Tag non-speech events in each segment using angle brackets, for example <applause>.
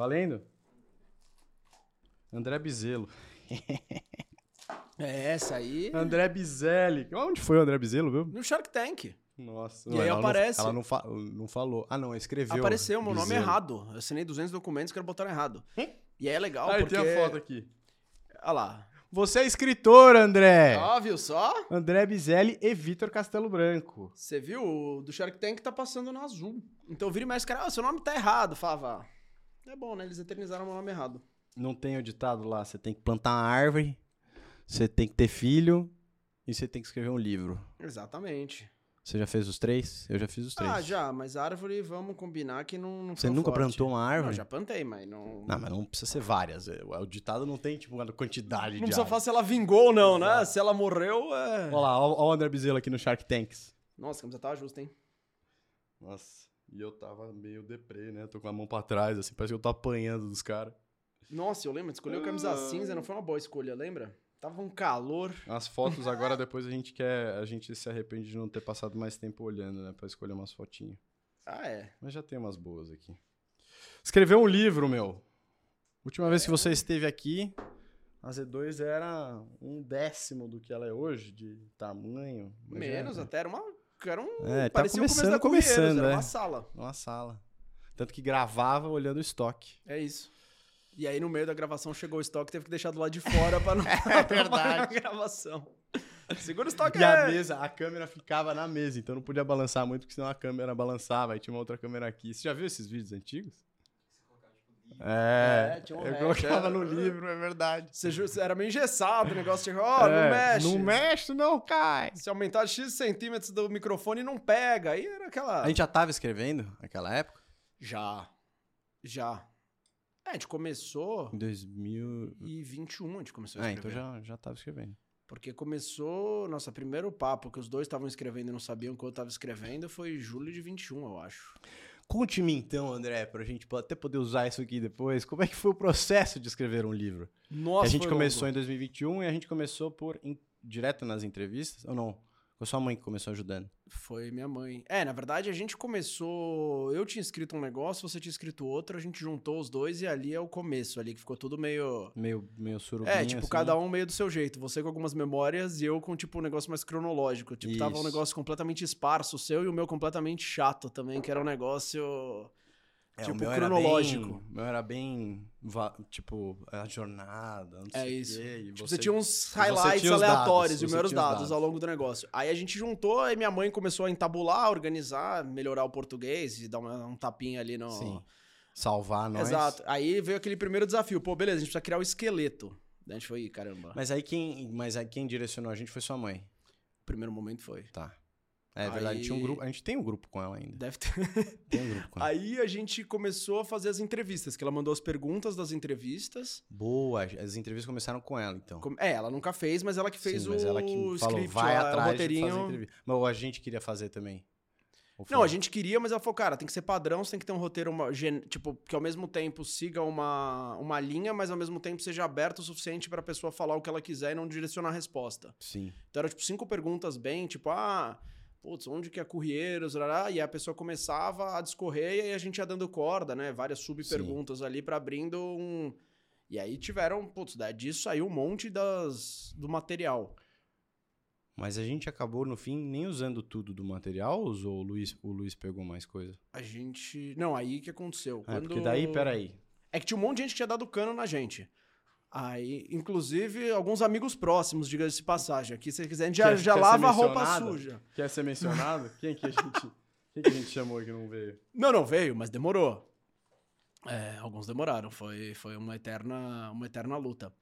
Valendo? André Bizelo. <laughs> É, essa aí. André Bizelli. Onde foi o André Bizelo, viu? No Shark Tank. Nossa. E aí ela aparece- Não, ela não, fa- não falou. Ah, não, escreveu. Apareceu meu nome Bizelo. errado. Eu assinei 200 documentos que era botaram errado. E aí é legal Ah, porque... tem a foto aqui. Olha lá. Você é escritor, André. Ó, viu só? André Bizelli e Vitor Castelo Branco. Você viu? O do Shark Tank tá passando no azul. Então vira e mexe, cara, ah, seu nome tá errado. Falava, ah, é bom, né? Eles eternizaram meu nome errado. Não tem o ditado lá, você tem que plantar uma árvore, você tem que ter filho e você tem que escrever um livro. Exatamente. Você já fez os três? Eu já fiz os três. Ah, já, mas árvore, vamos combinar que não, não Você nunca forte. plantou uma Não, árvore? já plantei, mas não... Não, mas não precisa ser várias. é, O ditado não tem, tipo, uma quantidade Não de precisa árvores. falar se ela vingou ou não, né? Exato. Se ela morreu, é... Olha lá, olha o André Bezerra aqui no Shark Tanks. Nossa, a camisa tava justa, hein? Nossa, e eu tava meio deprê, né? Tô com a mão pra trás, assim, parece que eu tô apanhando dos caras. Nossa, eu lembro, escolheu camisa Ah. cinza, não foi uma boa escolha, lembra? Tava um calor. As fotos agora, <laughs> depois a gente quer. A gente se arrepende de não ter passado mais tempo olhando, né? Pra escolher umas fotinhas. Ah, é. Mas já tem umas boas aqui. Escreveu um livro, meu. Última vez que você esteve aqui, a Z2 era um décimo do que ela é hoje, de tamanho. Menos é, até, era uma... Era um... É, tá parecia o começo começando, da começando, era é. uma sala. Uma sala. Tanto que gravava olhando o estoque. É isso. E aí, no meio da gravação, chegou o estoque, teve que deixar do lado de fora pra não <laughs> É a gravação. Segura o estoque E a aí. mesa, a câmera ficava na mesa, então não podia balançar muito, porque senão a câmera balançava, aí tinha uma outra câmera aqui. Você já viu esses vídeos antigos? É, É, tinha um eu hack, colocava é. no livro, é verdade. Você era meio engessado o negócio, tipo, ó, não É, mexe. Não mexe, não cai. Se aumentar X centímetros do microfone, não pega. Aí era aquela... A gente já tava escrevendo naquela época? Já. Já. É, a gente começou Em 2000. em 21, a gente começou a Ah, escrever. então já, já tava escrevendo. Porque começou, nossa, primeiro papo que os dois estavam escrevendo e não sabiam que eu tava escrevendo foi julho de 21, eu acho. Conte-me então, André, pra gente po- até poder usar isso aqui depois. Como é que foi o processo de escrever um livro? Nossa, a gente começou longo. em 2021 e a gente começou por in- direto nas entrevistas? Ou não? Foi sua mãe que começou ajudando? Foi minha mãe. É, na verdade, a gente começou. Eu tinha escrito um negócio, você tinha escrito outro, a gente juntou os dois e ali é o começo, ali que ficou tudo meio. Meio, meio surubinha, É, tipo, assim. cada um meio do seu jeito. Você com algumas memórias e eu com, tipo, um negócio mais cronológico. Tipo, tava um Isso. negócio completamente esparso, o seu, e o meu completamente chato também, que era um negócio. É, o tipo, meu cronológico. Era bem, o meu era bem, tipo, a jornada, não É sei o isso. quê, e Tipo, você tinha uns você highlights tinha os dados, aleatórios e você os dados, dados. ao longo do negócio. Aí a gente juntou, aí minha mãe começou a entabular, organizar, melhorar o português e dar uma- um tapinha ali no. Sim. salvar nós. Exato. Aí veio aquele primeiro desafio. Pô, beleza, a gente precisa criar o esqueleto. Daí a gente foi, "Ih, caramba. Mas aí quem, mas aí quem direcionou a gente foi sua mãe. O primeiro momento foi. Tá. É verdade, tinha um Aí- grupo, a gente tem um grupo com ela ainda. Deve ter. <laughs> Tem um grupo com ela. Aí a gente começou a fazer as entrevistas, que ela mandou as perguntas das entrevistas. Boa, as entrevistas começaram com ela, então. É, ela nunca fez, mas ela que fez Sim, o mas ela que falou, script, vai o atrás de roteirinho. fazer entrevista. Mas a gente queria fazer também. Não, a gente queria, mas ela falou, cara, tem que ser padrão, você tem que ter um roteiro, uma, tipo, que ao mesmo tempo siga uma, uma linha, mas ao mesmo tempo seja aberto o suficiente pra pessoa falar o que ela quiser e não direcionar a resposta. Sim. Então era, tipo, cinco perguntas bem, tipo, ah, putz, onde que é Corrieiros, rará, e a pessoa começava a discorrer e aí a gente ia dando corda, né? Várias subperguntas ali pra abrindo um... E aí tiveram, putz, daí disso saiu um monte das, do material. Mas a gente acabou, no fim, nem usando tudo do material, ou usou o Luiz, o Luiz pegou mais coisa? A gente... Não, aí que aconteceu. É, Quando... porque daí, peraí. É que tinha um monte de gente que tinha dado cano na gente. Aí, inclusive, alguns amigos próximos, diga-se de passagem. Aqui, se quiser, a gente já, Quer- já quer lava a roupa suja. Quer ser mencionado? Quem que a gente, quem que a gente chamou que não veio? Não, não veio, mas demorou. É, alguns demoraram. Foi, foi uma, eterna, uma eterna luta.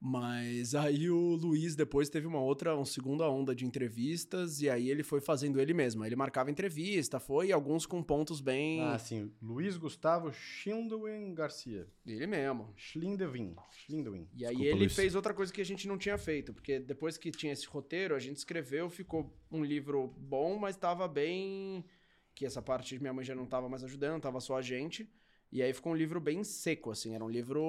Mas aí o Luiz depois teve uma outra, uma segunda onda de entrevistas, e aí ele foi fazendo ele mesmo. Ele marcava entrevista, foi, e alguns com pontos bem. Ah, sim. Luiz Gustavo Schindewin Garcia. Ele mesmo. Schlindewin. Schlindewin. E aí Desculpa, ele Luiz. fez outra coisa que a gente não tinha feito, porque depois que tinha esse roteiro, a gente escreveu, ficou um livro bom, mas tava bem. Que essa parte minha mãe já não tava mais ajudando, tava só a gente. E aí ficou um livro bem seco, assim, era um livro.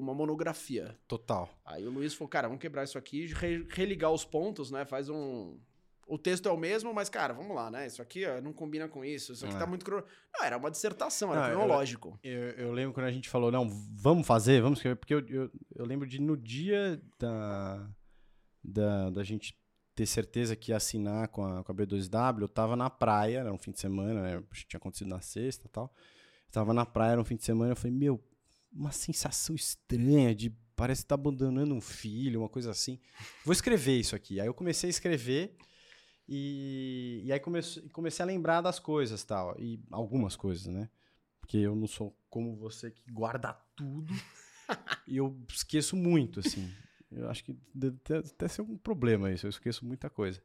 uma monografia. Total. Aí o Luiz falou, cara, vamos quebrar isso aqui, re- religar os pontos, né? Faz um. o texto é o mesmo, mas, cara, vamos lá, né? Isso aqui ó, não combina com isso, isso aqui É. tá muito... Não, era uma dissertação, era Não, eu- cronológico. Eu, eu lembro quando a gente falou, não, vamos fazer, vamos escrever, porque eu, eu, eu lembro de no dia da, da, da gente ter certeza que ia assinar com a, com a B2W, eu tava na praia, era um fim de semana, né? Tinha acontecido na sexta e tal. Eu tava na praia, era um fim de semana, eu falei, meu, uma sensação estranha de parece que tá abandonando um filho, uma coisa assim. Vou escrever isso aqui. Aí eu comecei a escrever e, e aí comecei, comecei a lembrar das coisas tal. E algumas coisas, né? Porque eu não sou como você que guarda tudo. <laughs> e eu esqueço muito, assim. Eu acho que deve até ser um problema isso. Eu esqueço muita coisa.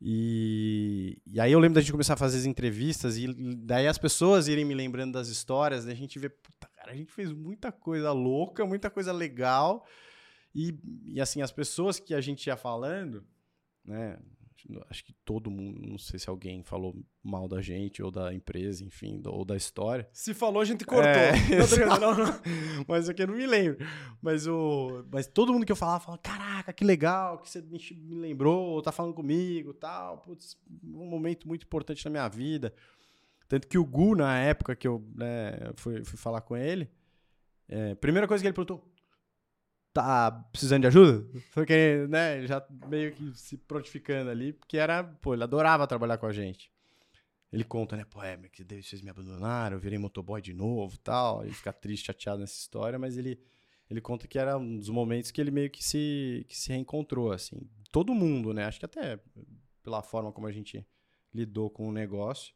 E, e aí eu lembro da gente começar a fazer as entrevistas e daí as pessoas irem me lembrando das histórias, daí a gente vê, puta, cara, a gente fez muita coisa louca, muita coisa legal. E, e assim, as pessoas que a gente ia falando, né? Acho que todo mundo, não sei se alguém falou mal da gente ou da empresa, enfim, do- ou da história. Se falou, a gente cortou. É, Não, não, não. <laughs> mas aqui eu não me lembro. Mas, o, mas todo mundo que eu falava, falava, caraca, que legal que você me, me lembrou, tá falando comigo tal. Putz, um momento muito importante na minha vida. Tanto que o Gu, na época que eu né, fui, fui falar com ele, é, primeira coisa que ele perguntou, tá precisando de ajuda? Só que, né, já meio que se prontificando ali, porque era, pô, ele adorava trabalhar com a gente. Ele conta, né, pô, é, que vocês me abandonaram, eu virei motoboy de novo tal. Ele fica triste, chateado nessa história, mas ele, ele conta que era um dos momentos que ele meio que se, que se reencontrou, assim. Todo mundo, né, acho que até pela forma como a gente lidou com o negócio,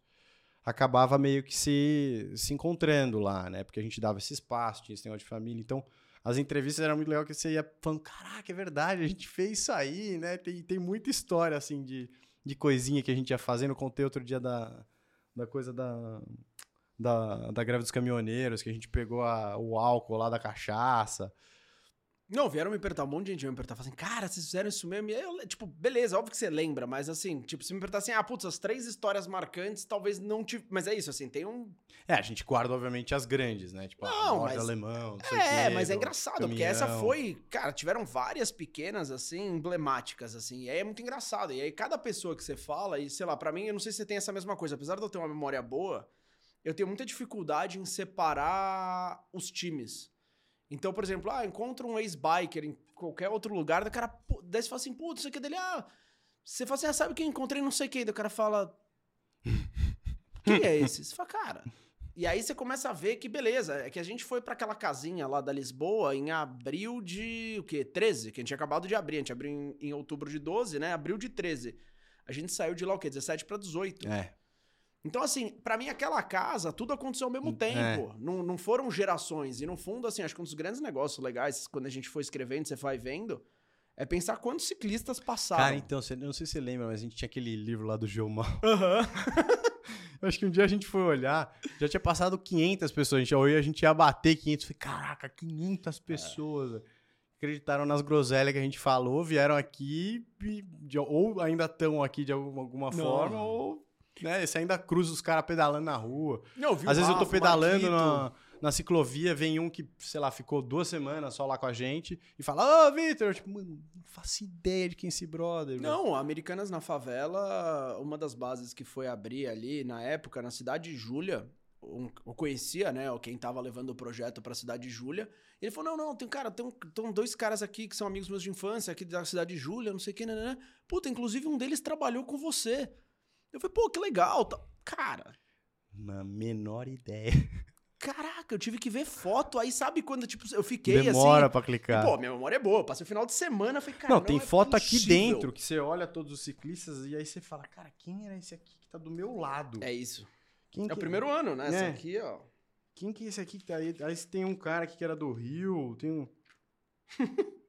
acabava meio que se, se encontrando lá, né, porque a gente dava esse espaço, tinha esse negócio de família, então as entrevistas eram muito legal que você ia falando, caraca, é verdade, a gente fez isso aí, né? Tem, tem muita história, assim, de, de coisinha que a gente ia fazendo. Eu contei outro dia da, da coisa da, da, da greve dos caminhoneiros, que a gente pegou a- o álcool lá da cachaça. Não, vieram me perguntar, um monte de gente veio me perguntar, assim, cara, vocês fizeram isso mesmo? E aí eu, tipo, beleza, óbvio que você lembra, mas assim, tipo, se me perguntar assim, ah, putz, as três histórias marcantes, talvez não te... Mas é isso, assim, tem um... É, a gente guarda, obviamente, as grandes, né? Tipo, Não, a morte mas- alemão, não sei É, quê, mas é do engraçado, porque essa caminhão. foi, cara, tiveram várias pequenas, assim, emblemáticas, assim, e aí é muito engraçado. E aí cada pessoa que você fala, e sei lá, pra mim, eu não sei se você tem essa mesma coisa, apesar de eu ter uma memória boa, eu tenho muita dificuldade em separar os times. Então, por exemplo, ah, encontra um ex-biker em qualquer outro lugar, o cara, daí você fala assim, putz, isso aqui é dele, ah, você fala assim, ah, sabe quem eu encontrei não sei quem, daí o cara fala, <laughs> quem é esse? Você fala, cara. E aí você começa a ver que beleza, é que a gente foi pra aquela casinha lá da Lisboa em abril de o quê? 13, que a gente tinha acabado de abrir, a gente abriu em, em outubro de 12, né? Abril de 13. A gente saiu de lá o quê? 17 pra 18. É, Então, assim, pra mim, aquela casa, tudo aconteceu ao mesmo É. tempo. Não, não foram gerações. E no fundo, assim, acho que um dos grandes negócios legais, quando a gente foi escrevendo, você vai vendo, é pensar quantos ciclistas passaram. Cara, então, eu não sei se você lembra, mas a gente tinha aquele livro lá do Geomal. Aham. <laughs> Eu acho que um dia a gente foi olhar, já tinha passado 500 pessoas. A gente olhou e a gente ia bater 500. Falei, caraca, 500 pessoas. velho. Acreditaram nas groselhas que a gente falou, vieram aqui, ou ainda estão aqui de alguma, alguma forma, ou né, você ainda cruza os caras pedalando na rua. Não, viu Às vezes eu tô pedalando na, na ciclovia, vem um que, sei lá, ficou duas semanas só lá com a gente e fala, ô, Vitor, eu, tipo, mano, não faço ideia de quem é esse brother. velho." Não, Americanas na Favela, uma das bases que foi abrir ali na época, na Cidade de Júlia, um- eu conhecia, né, quem tava levando o projeto pra Cidade de Júlia. Ele falou: não, não, tem cara, tem, tem dois caras aqui que são amigos meus de infância, aqui da Cidade de Júlia, não sei o que, né, né. Puta, inclusive um deles trabalhou com você. Eu falei, pô, que legal. tá- Cara, Na menor ideia. caraca, eu tive que ver foto. Aí sabe quando, tipo, eu fiquei Demora assim. pra clicar. E, pô, minha memória é boa. Passei o final de semana, falei, cara. não, tem é foto aqui possível. dentro que você olha todos os ciclistas e aí você fala, cara, quem era esse aqui que tá do meu lado? É isso. Quem É que- o primeiro ano, né? É. aqui, ó. Quem que é esse aqui que tá aí? Aí tem um cara aqui que era do Rio, tem um... <laughs>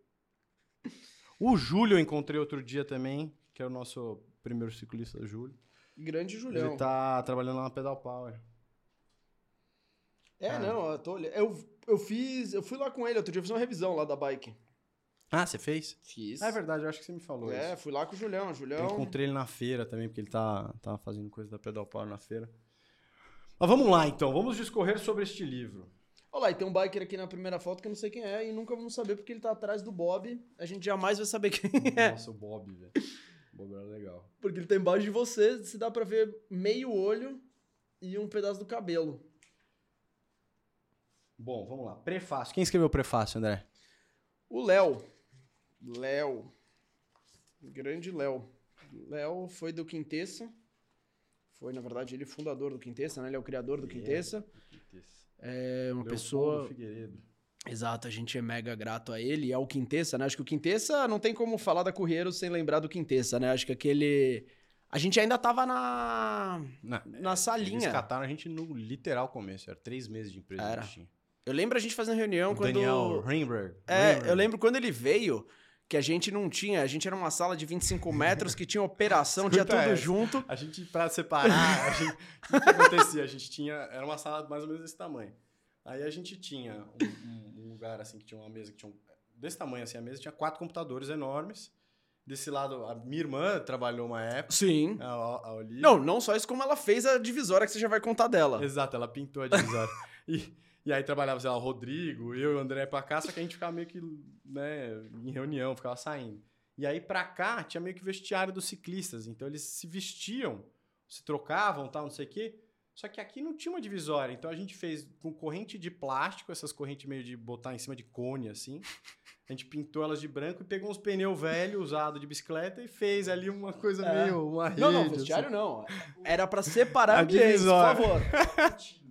o Júlio eu encontrei outro dia também, que é o nosso primeiro ciclista, Júlio. Grande Julião. Ele tá trabalhando lá na Pedal Power. É, Ah. não, eu tô. Eu, eu fiz. Eu fui lá com ele outro dia, eu fiz uma revisão lá da bike. Ah, você fez? Fiz. Ah, é verdade, eu acho que você me falou É, isso. fui lá com o Julião. Eu Julião. encontrei ele na feira também, porque ele tá, tá fazendo coisa da Pedal Power na feira. Mas vamos lá, então. Vamos discorrer sobre este livro. Olha lá, e tem um biker aqui na primeira foto que eu não sei quem é e nunca vamos saber porque ele tá atrás do Bob. A gente jamais vai saber quem é. Nossa, o Bob, velho. Bagulho era legal. Porque ele tá embaixo de você, se dá pra ver meio olho e um pedaço do cabelo. Bom, vamos lá. Prefácio. Quem escreveu o prefácio, André? O Léo. Léo. Grande Léo. Léo foi do Quintessa. Foi, na verdade, ele é fundador do Quintessa, né? Ele é o criador do Quintessa. É uma pessoa. Figueiredo. Exato, a gente é mega grato a ele e ao Quintessa, né? Acho que o Quintessa não tem como falar da Correiro sem lembrar do Quintessa, né? Acho que aquele. A gente ainda tava na. Na, Na salinha. Eles cataram a gente no literal começo. Era três meses de empresa. Era. que tinha. Eu lembro a gente fazendo reunião O quando. Daniel Rimberg. É, eu lembro quando ele veio, que a gente não tinha. A gente era uma sala de 25 <laughs> metros que tinha operação, tinha tudo junto. A gente, pra separar, a gente- o que acontecia? A gente tinha. Era uma sala mais ou menos desse tamanho. Aí a gente tinha um, um- lugar assim que tinha uma mesa que tinha um, desse tamanho assim a mesa tinha quatro computadores enormes. Desse lado, a minha irmã trabalhou uma época, Sim. a, a Olivia. Não, não só isso, como ela fez a divisória que você já vai contar dela. Exato, ela pintou a divisória. e, e aí trabalhava, sei lá, o Rodrigo, eu e o André pra cá, só que a gente ficava meio que, né, em reunião, ficava saindo. E aí pra cá tinha meio que vestiário dos ciclistas, então eles se vestiam, se trocavam, tal, não sei o quê. Só que aqui não tinha uma divisória, então a gente fez com corrente de plástico, essas correntes meio de botar em cima de cone, assim. A gente pintou elas de branco e pegou uns pneus velhos usados de bicicleta e fez ali uma coisa É. meio, uma rede. Não, não, assim. vestiário não. Era pra separar ambientes, por favor.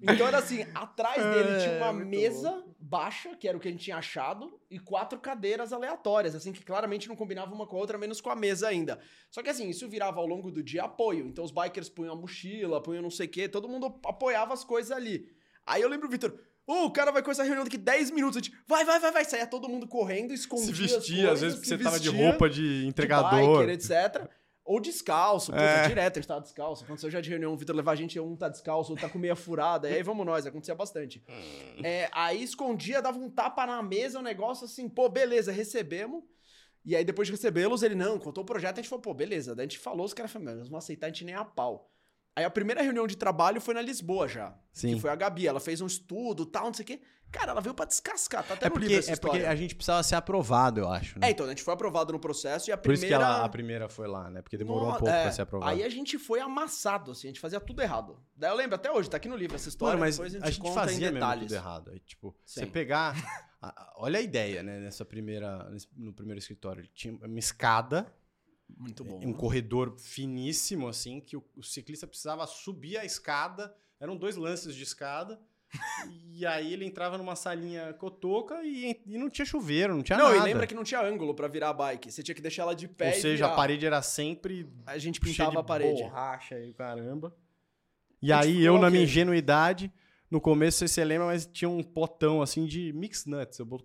Então era assim, atrás <laughs> dele tinha uma É, mesa baixa, que era o que a gente tinha achado, e quatro cadeiras aleatórias, assim, que claramente não combinavam uma com a outra, menos com a mesa ainda. Só que assim, isso virava ao longo do dia apoio. Então os bikers punham a mochila, punham não sei o quê, todo mundo apoiava as coisas ali. Aí eu lembro o Vitor, ô, o cara vai começar a reunião daqui 10 minutos, a gente, vai, vai, vai, vai, saía todo mundo correndo, escondia se vestia, às vezes porque você tava de vestia roupa de de entregador. biker, etc. Ou descalço, puta, É. direto a gente tava descalço. Aconteceu já de reunião, o Vitor levar a gente, um tá descalço, outro tá com meia furada, e aí vamos nós, acontecia bastante. É, aí escondia, dava um tapa na mesa, um negócio assim, pô, beleza, recebemos. E aí depois de recebê-los, ele, não, contou o projeto, a gente falou, pô, beleza. Daí a gente falou, os caras falaram, "Meu, eles vão aceitar a gente nem a pau. Aí a primeira reunião de trabalho foi na Lisboa já. Sim. Que foi a Gabi, ela fez um estudo, tal, não sei o quê. Cara, ela veio pra descascar, tá até É no porque, livro essa é porque a gente precisava ser aprovado, eu acho. Né? É, então, a gente foi aprovado no processo e a Por isso primeira... que ela, a primeira foi lá, né? Porque demorou No- um pouco é, pra ser aprovado. Aí a gente foi amassado, assim, a gente fazia tudo errado. Daí eu lembro até hoje, tá aqui no livro essa história, Mano, mas depois a gente, a gente conta fazia em mesmo tudo errado. Aí, tipo, você Sim. pegar. <laughs> a- olha a ideia, né? Nessa primeira. no primeiro escritório. Ele tinha uma escada, Muito bom. um corredor finíssimo, assim, que o, o ciclista precisava subir a escada. Eram dois lances de escada. E aí ele entrava numa salinha cotoca e, e não tinha chuveiro, não tinha Não, nada. e lembra que não tinha ângulo pra virar a bike. Você tinha que deixar ela de pé Ou seja, virar. a parede era sempre A gente pintava a parede. borracha e caramba. E aí eu, na minha ingenuidade, no começo, não você lembra, mas tinha um potão assim de mix nuts. Eu boto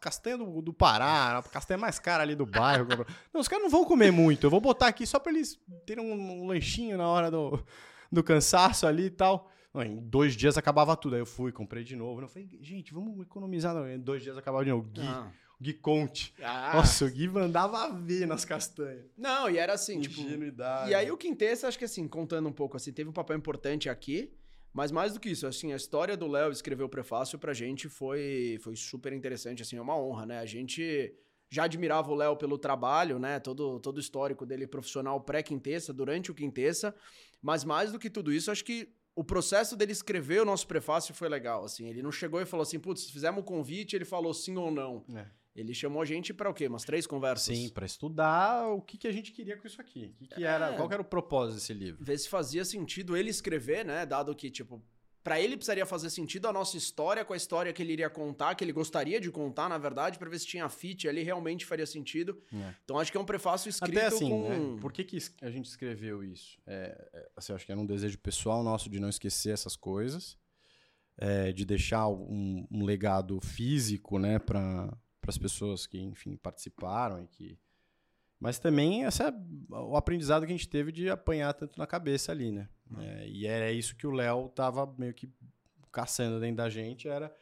castanha do, do Pará, castanha mais cara ali do bairro. <laughs> não, os caras não vão comer muito. Eu vou botar aqui só pra eles terem um, um lanchinho na hora do, do cansaço ali e tal. Não, em dois dias acabava tudo. Aí eu fui, comprei de novo. Eu falei, gente, vamos economizar. Não, em dois dias acabava de novo. Gui, Ah. Gui Conte. Ah. Nossa, o Gui mandava ver nas castanhas. Não, e era assim, tipo. Ingenuidade. E aí o Quintessa, acho que assim, contando um pouco, assim, teve um papel importante aqui. Mas mais do que isso, assim, a história do Léo escrever o prefácio pra gente foi, foi super interessante, assim, é uma honra, né? A gente já admirava o Léo pelo trabalho, né? Todo, todo o histórico dele profissional pré-Quintessa, durante o Quintessa. Mas mais do que tudo isso, acho que o processo dele escrever o nosso prefácio foi legal, assim. Ele não chegou e falou assim, putz, fizemos o convite, ele falou sim ou não. É. Ele chamou a gente pra o quê? Umas três conversas? Sim, pra estudar o que, que a gente queria com isso aqui. O que, que era, É. qual que era o propósito desse livro? ver se fazia sentido ele escrever, né? Dado que, tipo, pra ele precisaria fazer sentido a nossa história com a história que ele iria contar, que ele gostaria de contar, na verdade, pra ver se tinha fit ali, realmente faria sentido. É. Então acho que é um prefácio escrito Até assim, com... né? Por que, que a gente escreveu isso? É, é, assim, acho que era um desejo pessoal nosso de não esquecer essas coisas, é, de deixar um, um legado físico, né, para as pessoas que, enfim, participaram e que mas também essa é o aprendizado que a gente teve de apanhar tanto na cabeça ali, né? É, e era isso que o Léo tava meio que caçando dentro da gente, era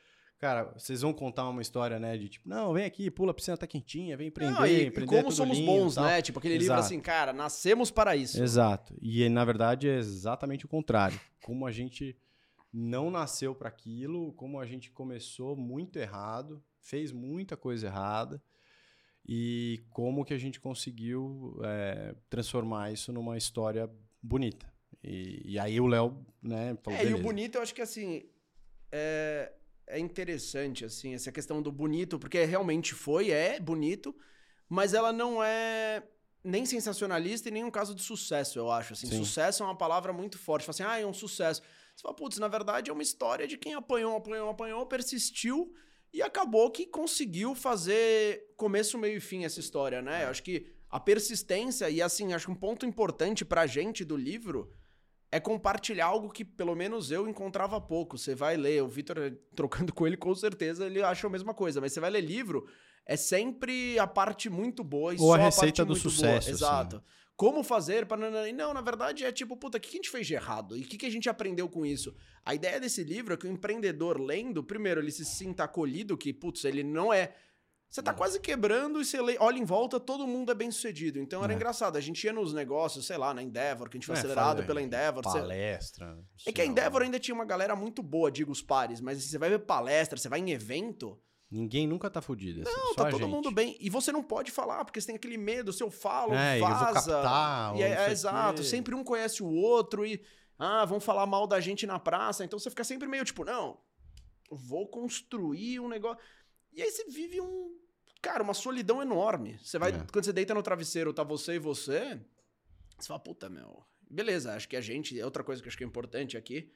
Cara, vocês vão contar uma história, né? De tipo, não, vem aqui, pula, a piscina tá quentinha, vem empreender, Não, e, e empreender é como tudo somos lindo, bons, tal. né? Tipo, aquele livro Exato. assim, cara, nascemos para isso. Exato. E na verdade é exatamente o contrário. Como a gente não nasceu para aquilo, como a gente começou muito errado, fez muita coisa errada. e como que a gente conseguiu é, transformar isso numa história bonita. E, e aí o Léo, né, falou, É, beleza. e o bonito eu acho que assim, é, é interessante, assim, essa questão do bonito, porque realmente foi, é bonito, mas ela não é nem sensacionalista e nem um caso de sucesso, eu acho. Assim, sucesso é uma palavra muito forte. Fala assim, ah, é um sucesso. Você fala, putz, na verdade é uma história de quem apanhou, apanhou, apanhou, persistiu e acabou que conseguiu fazer começo, meio e fim essa história, né? É. Eu acho que a persistência, e assim, acho que um ponto importante pra gente do livro é compartilhar algo que pelo menos eu encontrava pouco. Você vai ler, o Vitor eh, trocando <laughs> com ele, com certeza ele acha a mesma coisa, mas você vai ler livro, é sempre a parte muito boa e Ou só a receita a do sucesso. Boa. Exato. Assim. Como fazer para. Não, na verdade é tipo, puta, o que a gente fez de errado? E o que a gente aprendeu com isso? A ideia desse livro é que o empreendedor lendo, primeiro, ele se sinta acolhido, que, putz, ele não é você tá quase quebrando e você olha em volta, todo mundo é bem sucedido. Então era é. engraçado. A gente ia nos negócios, sei lá, na Endeavor, que a gente foi é, acelerado pela Endeavor. Palestra. Você... É que a Endeavor ainda tinha uma galera muito boa, digo os pares, mas você vai ver palestra, você vai em evento. Ninguém nunca tá fudido. Assim, não, tá todo gente. mundo bem. E você não pode falar, porque você tem aquele medo, se eu falo, é, vaza. Eu vou captar, e é, é exato. Sempre um conhece o outro e. Ah, vão falar mal da gente na praça. Então você fica sempre meio tipo, não, vou construir um negócio. E aí você vive um cara, uma solidão enorme. Você vai, é. quando você deita no travesseiro, tá você e você, você fala, puta, meu. Beleza, acho que a gente, é outra coisa que acho que é importante aqui,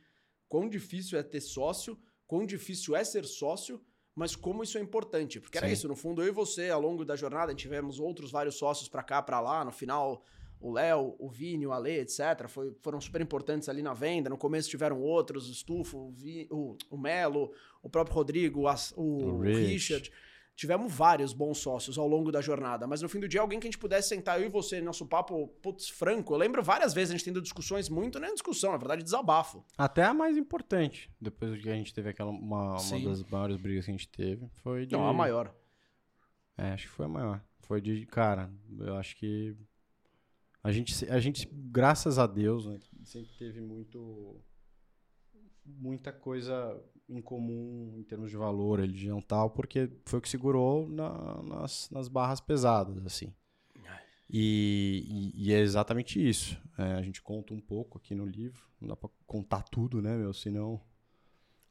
quão difícil é ter sócio, quão difícil é ser sócio, mas como isso é importante. Porque Sim. era isso, no fundo, eu e você, ao longo da jornada, tivemos outros vários sócios para cá, para lá, no final o Léo, o Vini, o Ale, etc., foi, foram super importantes ali na venda. No começo tiveram outros, o Stufo, o, Vi, o, o Melo, o próprio Rodrigo, o, o, o Richard. Tivemos vários bons sócios ao longo da jornada, mas no fim do dia, alguém que a gente pudesse sentar, eu e você, nosso papo, putz, franco. Eu lembro várias vezes a gente tendo discussões muito, nem discussão, na verdade, desabafo. Até a mais importante, depois que a gente teve aquela, uma, uma das maiores brigas que a gente teve, foi de... Não, a maior. É, acho que foi a maior. Foi de, cara, eu acho que a gente, a gente graças a Deus, né, sempre teve muito muita coisa em comum em termos de valor, religião tal, porque foi o que segurou na, nas, nas barras pesadas, assim. E, e, e é exatamente isso. É, a gente conta um pouco aqui no livro. Não dá pra contar tudo, né, meu? Senão.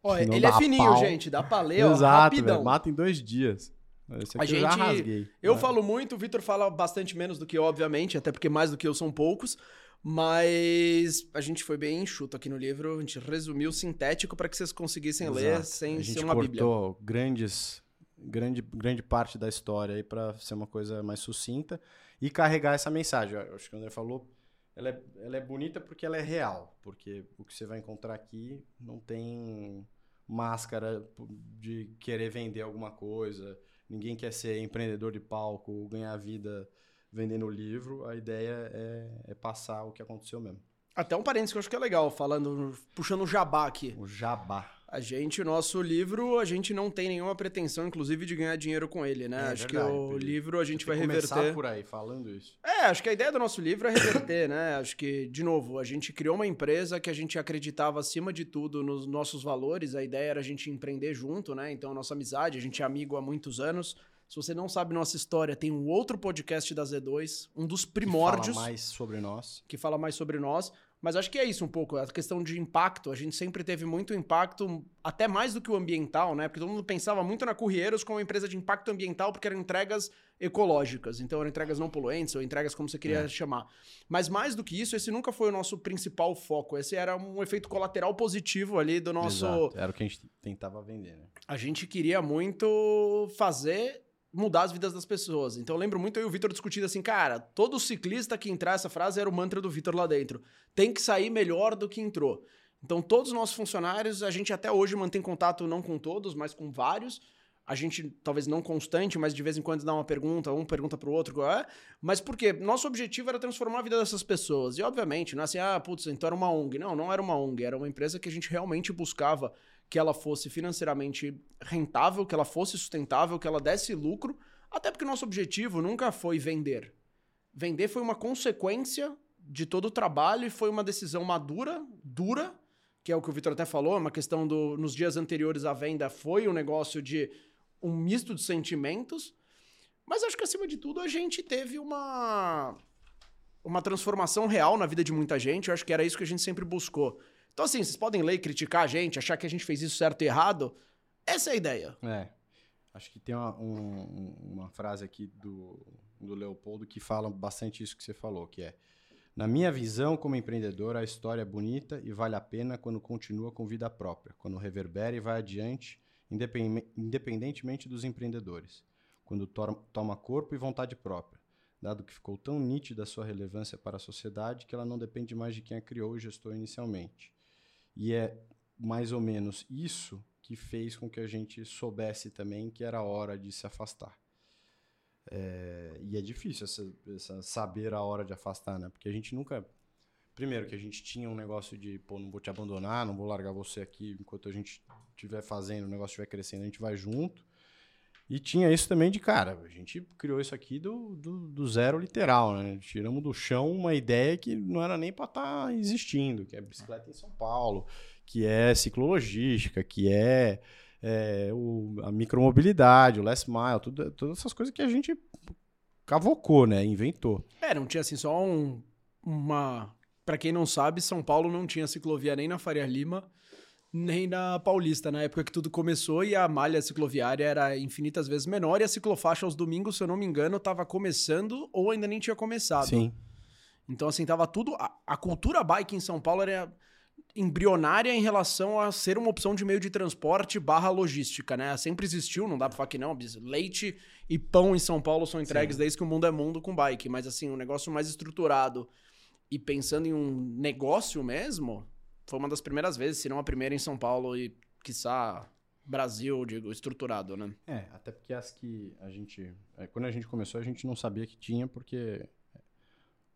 Ó, senão ele é fininho, pau. gente. Dá pra ler, Exato, ó, rapidão. Mata em dois dias. Esse a gente, eu, eu falo muito, o Vitor fala bastante menos do que eu, obviamente, até porque mais do que eu são poucos. Mas a gente foi bem enxuto aqui no livro, a gente resumiu sintético para que vocês conseguissem Exato. ler sem ser uma Bíblia. A gente cortou grandes, grande, grande parte da história aí para ser uma coisa mais sucinta e carregar essa mensagem. Eu acho que o André falou, ela é, ela é bonita porque ela é real, porque o que você vai encontrar aqui não tem máscara de querer vender alguma coisa, ninguém quer ser empreendedor de palco, ganhar vida vendendo o livro, a ideia é, é passar o que aconteceu mesmo. Até um parênteses que eu acho que é legal, falando, puxando o jabá aqui. O jabá. A gente, o nosso livro, a gente não tem nenhuma pretensão, inclusive, de ganhar dinheiro com ele, né? É, acho verdade, que o livro a gente vai reverter. começar por aí, falando isso. É, acho que a ideia do nosso livro é reverter, né? Acho que, de novo, a gente criou uma empresa que a gente acreditava acima de tudo nos nossos valores. A ideia era a gente empreender junto, né? Então, a nossa amizade, a gente é amigo há muitos anos. Se você não sabe nossa história, tem um outro podcast da Z2, um dos primórdios. Que fala mais sobre nós. Que fala mais sobre nós. Mas acho que é isso um pouco, a questão de impacto. A gente sempre teve muito impacto, até mais do que o ambiental, né? Porque todo mundo pensava muito na Correiros como uma empresa de impacto ambiental, porque eram entregas ecológicas. Então eram entregas não poluentes, ou entregas como você queria é. chamar. Mas mais do que isso, esse nunca foi o nosso principal foco. Esse era um efeito colateral positivo ali do nosso. Exato. Era o que a gente tentava vender, né? A gente queria muito fazer mudar as vidas das pessoas. Então eu lembro muito eu e o Vitor discutindo assim, cara, todo ciclista que entrar essa frase era o mantra do Vitor lá dentro. Tem que sair melhor do que entrou. Então todos os nossos funcionários, a gente até hoje mantém contato não com todos, mas com vários. A gente, talvez não constante, mas de vez em quando dá uma pergunta, um pergunta pro outro, é. Mas por quê? Nosso objetivo era transformar a vida dessas pessoas. E, obviamente, não é assim, ah, putz, então era uma ONG. Não, não era uma ONG. Era uma empresa que a gente realmente buscava que ela fosse financeiramente rentável, que ela fosse sustentável, que ela desse lucro, até porque nosso objetivo nunca foi vender. Vender foi uma consequência de todo o trabalho e foi uma decisão madura, dura, que é o que o Vitor até falou, uma questão do nos dias anteriores à venda foi um negócio de um misto de sentimentos, Mas acho que acima de tudo a gente teve uma uma transformação real na vida de muita gente. Eu acho que era isso que a gente sempre buscou. Então, assim, vocês podem ler e criticar a gente, achar que a gente fez isso certo e errado. Essa é a ideia. É. Acho que tem uma, um, uma frase aqui do, do Leopoldo que fala bastante isso que você falou, que é na minha visão como empreendedor, a história é bonita e vale a pena quando continua com vida própria, quando reverbera e vai adiante, independentemente dos empreendedores, quando toma corpo e vontade própria, dado que ficou tão nítida a sua relevância para a sociedade que ela não depende mais de quem a criou e gestou inicialmente. E é mais ou menos isso que fez com que a gente soubesse também que era hora de se afastar. É, e é difícil essa, essa, saber a hora de afastar, né? Porque a gente nunca. Primeiro, que a gente tinha um negócio de, pô, não vou te abandonar, não vou largar você aqui enquanto a gente estiver fazendo, o negócio estiver crescendo, a gente vai junto. E tinha isso também de, cara, a gente criou isso aqui do, do, do zero literal, né? Tiramos do chão uma ideia que não era nem para estar tá existindo, que é bicicleta em São Paulo, que é ciclologística, que é é, o, a micromobilidade, o last mile, tudo, todas essas coisas que a gente cavocou, né? Inventou. É, não tinha assim só um, uma. Para quem não sabe, São Paulo não tinha ciclovia nem na Faria Lima, nem na Paulista, na época que tudo começou, e a malha cicloviária era infinitas vezes menor, e a ciclofaixa aos domingos, se eu não me engano, estava começando ou ainda nem tinha começado. Sim. Então, assim, tava tudo. A, a cultura bike em São Paulo era embrionária em relação a ser uma opção de meio de transporte barra logística, né? Sempre existiu, não dá pra falar que não. Leite e pão em São Paulo são entregues Sim. desde que o mundo é mundo com bike. Mas assim, um negócio mais estruturado e pensando em um negócio mesmo, foi uma das primeiras vezes, se não a primeira em São Paulo e, quiçá, Brasil, digo, estruturado, né? É, até porque as que a gente... É, quando a gente começou, a gente não sabia que tinha, porque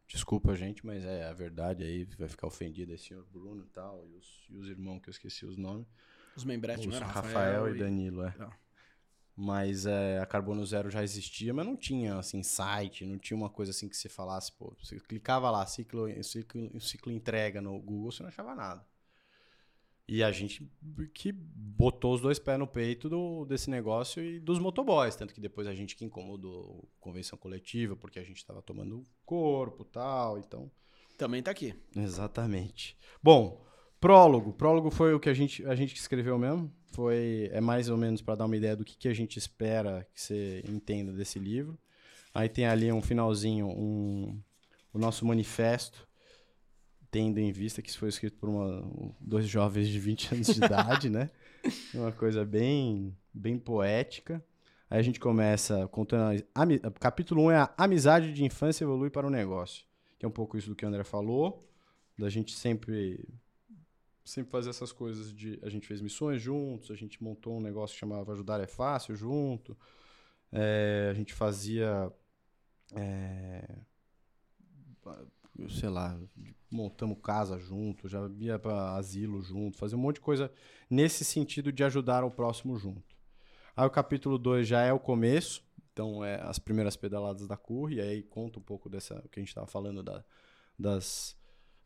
Desculpa, gente, mas é a verdade aí, vai ficar ofendido esse senhor Bruno e tal, e os, e os irmãos que eu esqueci os nomes. Os Membretti, não Rafael, Rafael e Danilo, é. Não. Mas é, a Carbono Zero já existia, mas não tinha, assim, site, não tinha uma coisa assim que você falasse, pô, você clicava lá, ciclo, ciclo, ciclo entrega no Google, você não achava nada. E a gente que botou os dois pés no peito do, desse negócio e dos motoboys. Tanto que depois a gente que incomodou convenção coletiva, porque a gente estava tomando corpo tal, então... Também tá aqui. Exatamente. Bom, prólogo. Prólogo foi o que a gente, a gente escreveu mesmo. Foi, é mais ou menos para dar uma ideia do que, que a gente espera que você entenda desse livro. Aí tem ali um finalzinho, um, o nosso manifesto, tendo em vista que isso foi escrito por uma, dois jovens de 20 anos de idade, né? <laughs> Uma coisa bem, bem poética. Aí a gente começa contando. A, capítulo 1 um é a amizade de infância evolui para o negócio. Que é um pouco isso do que o André falou. Da gente sempre sempre fazer essas coisas de. A gente fez missões juntos, a gente montou um negócio que chamava Ajudar é Fácil junto. É, a gente fazia. É, sei lá, montamos casa junto, já ia para asilo junto, fazia um monte de coisa nesse sentido de ajudar o próximo junto. Aí o capítulo 2 já é o começo, então é as primeiras pedaladas da curva, e aí conta um pouco dessa que a gente estava falando da, das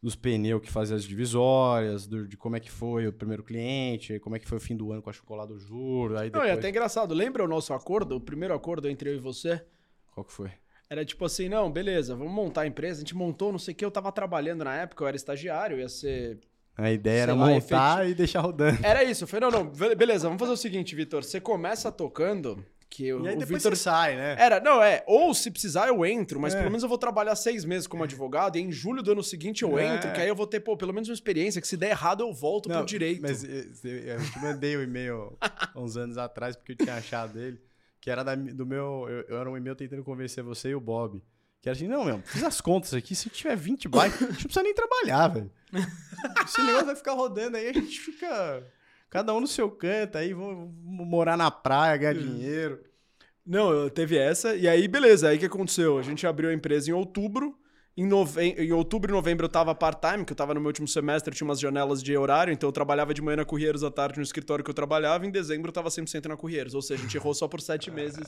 dos pneus que fazem as divisórias, do, de como é que foi o primeiro cliente, como é que foi o fim do ano com a chocolate do juro. Aí depois... Não, é até engraçado. Lembra o nosso acordo, o primeiro acordo entre eu e você? Qual que foi? Era tipo assim, não, beleza, vamos montar a empresa. A gente montou, não sei o que, eu tava trabalhando na época, eu era estagiário, ia ser. A ideia era lá, montar e deixar rodando. Era isso, eu falei, não, não, beleza, vamos fazer o seguinte, Vitor. Você começa tocando, que e aí o depois Victor... você sai, né? Era, não, é, ou se precisar eu entro, mas é. pelo menos eu vou trabalhar seis meses como advogado, e em julho do ano seguinte eu é. entro, que aí eu vou ter, pô, pelo menos uma experiência, que se der errado eu volto não, pro direito. Mas eu, eu te mandei o um e-mail <laughs> uns anos atrás, porque eu tinha achado ele, que era da, do meu, eu, eu era um e-mail tentando convencer você e o Bob que era assim, não, meu, fiz as contas aqui, se tiver 20 bikes, a gente não precisa nem trabalhar, velho. Esse negócio vai ficar rodando aí, a gente fica. Cada um no seu canto, aí vamos, morar na praia, ganhar dinheiro. Não, teve essa, e aí beleza, aí o que aconteceu? A gente abriu a empresa em outubro, em, nove... em outubro e novembro eu tava part-time, que eu tava no meu último semestre, tinha umas janelas de horário, então eu trabalhava de manhã na Correios, à tarde no escritório que eu trabalhava, em dezembro eu tava 100% na Correios, ou seja, a gente errou só por sete meses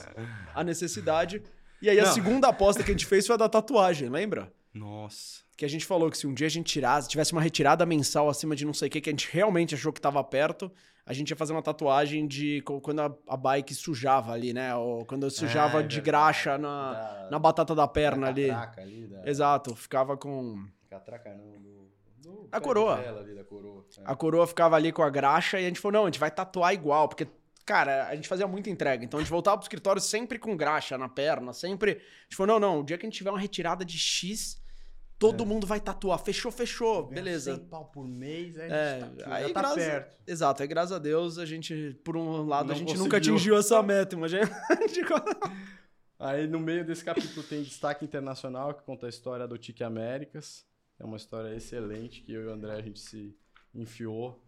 a necessidade. E aí Não. a segunda aposta que a gente fez foi a da tatuagem, lembra? Nossa. Que a gente falou que se um dia a gente tirasse, tivesse uma retirada mensal acima de não sei o que, que a gente realmente achou que tava perto, a gente ia fazer uma tatuagem de quando a, a bike sujava ali, né? Ou quando sujava É, de graxa na, Da- na batata da perna ali. catraca ali da- Exato, ficava com. Catraca não, do, do A coroa. ali da coroa. É. A coroa ficava ali com a graxa e a gente falou: não, a gente vai tatuar igual, porque, cara, a gente fazia muita entrega. Então a gente voltava pro escritório sempre com graxa na perna, sempre. A gente falou: não, não, o dia que a gente tiver uma retirada de X, todo mundo vai tatuar. Fechou, fechou, Ganha beleza. 100 pau por mês, aí, É, a gente tá, aqui, aí tá graças- perto. Exato, aí graças a Deus a gente, por um lado, a Não gente conseguiu. nunca atingiu essa meta, imagina. <laughs> Aí no meio desse capítulo tem destaque internacional, que conta a história do Tique Américas. É uma história excelente que eu e o André a gente se enfiou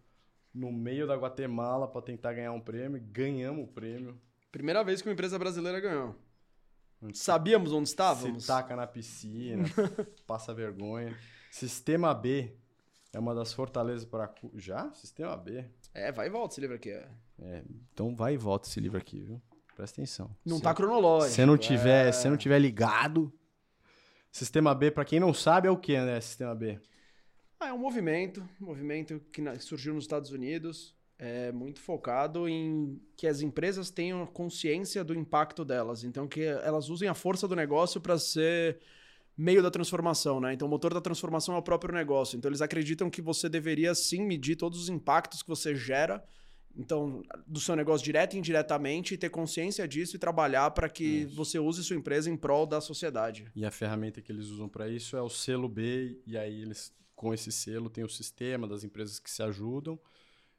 no meio da Guatemala para tentar ganhar um prêmio. Ganhamos o prêmio. Primeira vez que uma empresa brasileira ganhou. Sabíamos onde estávamos? Se taca na piscina, <laughs> passa vergonha. Sistema B é uma das fortalezas para. Já? Sistema B? É, vai e volta esse livro aqui. é. É, então vai e volta esse livro aqui, viu? Presta atenção. Não Se- tá cronológico. Se não tiver, é. se não tiver ligado. Sistema B, pra quem não sabe, é o que, né? Sistema B. Ah, é um movimento, um movimento que surgiu nos Estados Unidos, é muito focado em que as empresas tenham consciência do impacto delas, então que elas usem a força do negócio para ser meio da transformação, né? Então o motor da transformação é o próprio negócio. Então eles acreditam que você deveria sim medir todos os impactos que você gera, então do seu negócio direto e indiretamente e ter consciência disso e trabalhar para que Isso. você use sua empresa em prol da sociedade. E a ferramenta que eles usam pra isso é o selo B. E aí eles, com esse selo, tem o sistema das empresas que se ajudam.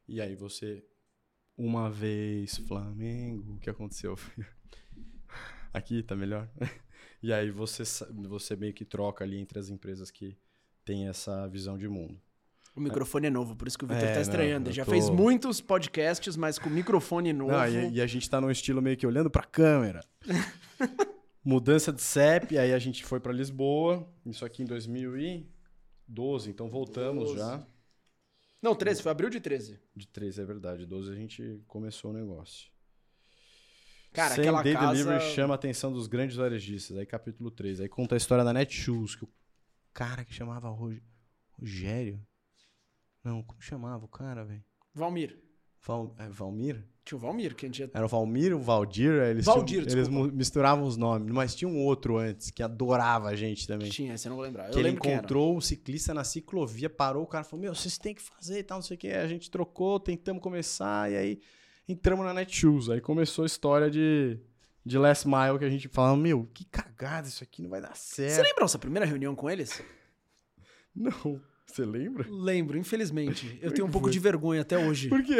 E aí você, uma vez, Flamengo, o que aconteceu? <laughs> Aqui tá melhor? <laughs> E aí você, você meio que troca ali entre as empresas que têm essa visão de mundo. O microfone é novo, por isso que o Vitor É, tá não, estranhando. Ele já tô- fez muitos podcasts, mas com microfone novo. Não, e, e a gente tá num estilo meio que olhando pra câmera. <laughs> Mudança de CEP, aí a gente foi pra Lisboa, isso aqui em 2012, então voltamos 12. já. Não, 13, foi abril de 13. De 13, é verdade, 12 a gente começou o negócio. Cara, Sem aquela Day casa... Delivery chama a atenção dos grandes varejistas, aí capítulo 3. Aí conta a história da Netshoes, que o cara que chamava Rog- Rogério... Não, como chamava o cara, velho? Valmir. Val, é, Valmir? Tinha o Valmir, que a gente. Era o Valmir, o Valdir, eles, Valdir, tinham- eles misturavam os nomes, mas tinha um outro antes que adorava a gente também. Tinha, eu não vou lembrar. Eu que ele encontrou um ciclista na ciclovia, parou, o cara falou: Meu, vocês têm que fazer e tal, não sei o que. A gente trocou, tentamos começar, e aí entramos na Netshoes. Aí começou a história de, de Last Mile, que a gente falava: Meu, que cagada, isso aqui não vai dar Você certo. lembra nossa primeira reunião com eles? <laughs> Não, você lembra? Lembro, infelizmente. Eu tenho um pouco de vergonha até hoje. Por quê?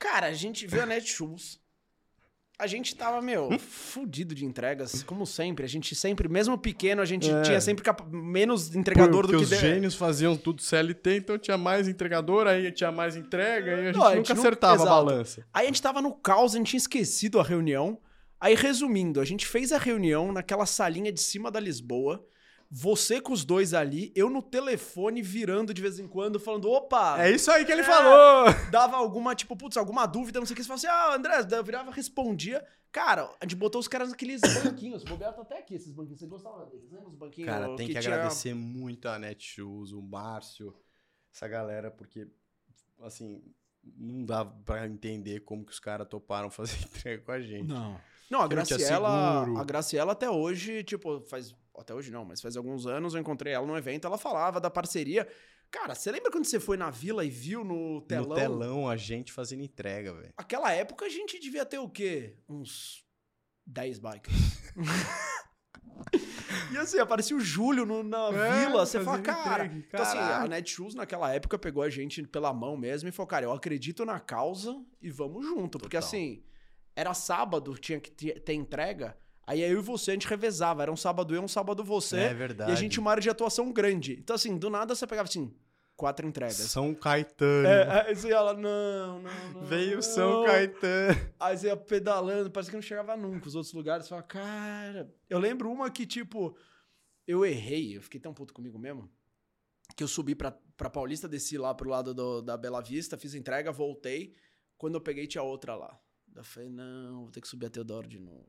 Cara, a gente veio a Netshoes. A gente tava, meu, fudido de entregas, como sempre. A gente sempre, mesmo pequeno, a gente É. tinha sempre menos entregador Porque do que... os gênios faziam tudo CLT, então tinha mais entregador, aí tinha mais entrega, aí a gente Não, a nunca gente não- acertava a Exato. balança. Aí a gente tava no caos, a gente tinha esquecido a reunião. Aí, resumindo, a gente fez a reunião naquela salinha de cima da Lisboa. Você com os dois ali, eu no telefone virando de vez em quando, falando, opa! É isso aí que ele É. falou! <laughs> Dava alguma, tipo, putz, alguma dúvida, não sei o que. Você falava assim, ah, André, eu virava, respondia. Cara, a gente botou os caras naqueles banquinhos. O bobear tá até aqui, esses banquinhos. Você gostava deles, lembra os banquinhos? Cara, tem que, tinha- agradecer muito a Netshoes, o Márcio, essa galera, porque, assim, não dá pra entender como que os caras toparam <laughs> fazer entrega com a gente. Não. Não, a tinha Graciela, a Graciela até hoje, tipo, faz. Até hoje não, mas faz alguns anos eu encontrei ela num evento, ela falava da parceria. Cara, você lembra quando você foi na vila e viu no telão? No telão, a gente fazendo entrega, velho. Aquela época a gente devia ter o quê? Uns 10 bikers. <laughs> e assim, aparecia o Júlio no- na É, vila, você fala, cara. entrega, Então, assim, a. Netshoes naquela época pegou a gente pela mão mesmo e falou, cara, eu acredito na causa e vamos junto. Porque Total. assim, era sábado, tinha que ter entrega. Aí eu e você a gente revezava. Era um sábado eu, um sábado você. é verdade. e a gente tinha uma área de atuação grande. Então, assim, do nada você pegava assim, quatro entregas. São Caetano. É, aí você ia lá, não, não, não. Veio São não. Caetano. Aí você ia pedalando, parece que não chegava nunca. Os outros lugares, você fala, cara. Eu lembro uma que, tipo, eu errei, eu fiquei tão puto comigo mesmo. Que eu subi pra, pra Paulista, desci lá pro lado do- da Bela Vista, fiz entrega, voltei. Quando eu peguei, tinha outra lá. Eu falei, não, vou ter que subir a Teodoro de novo.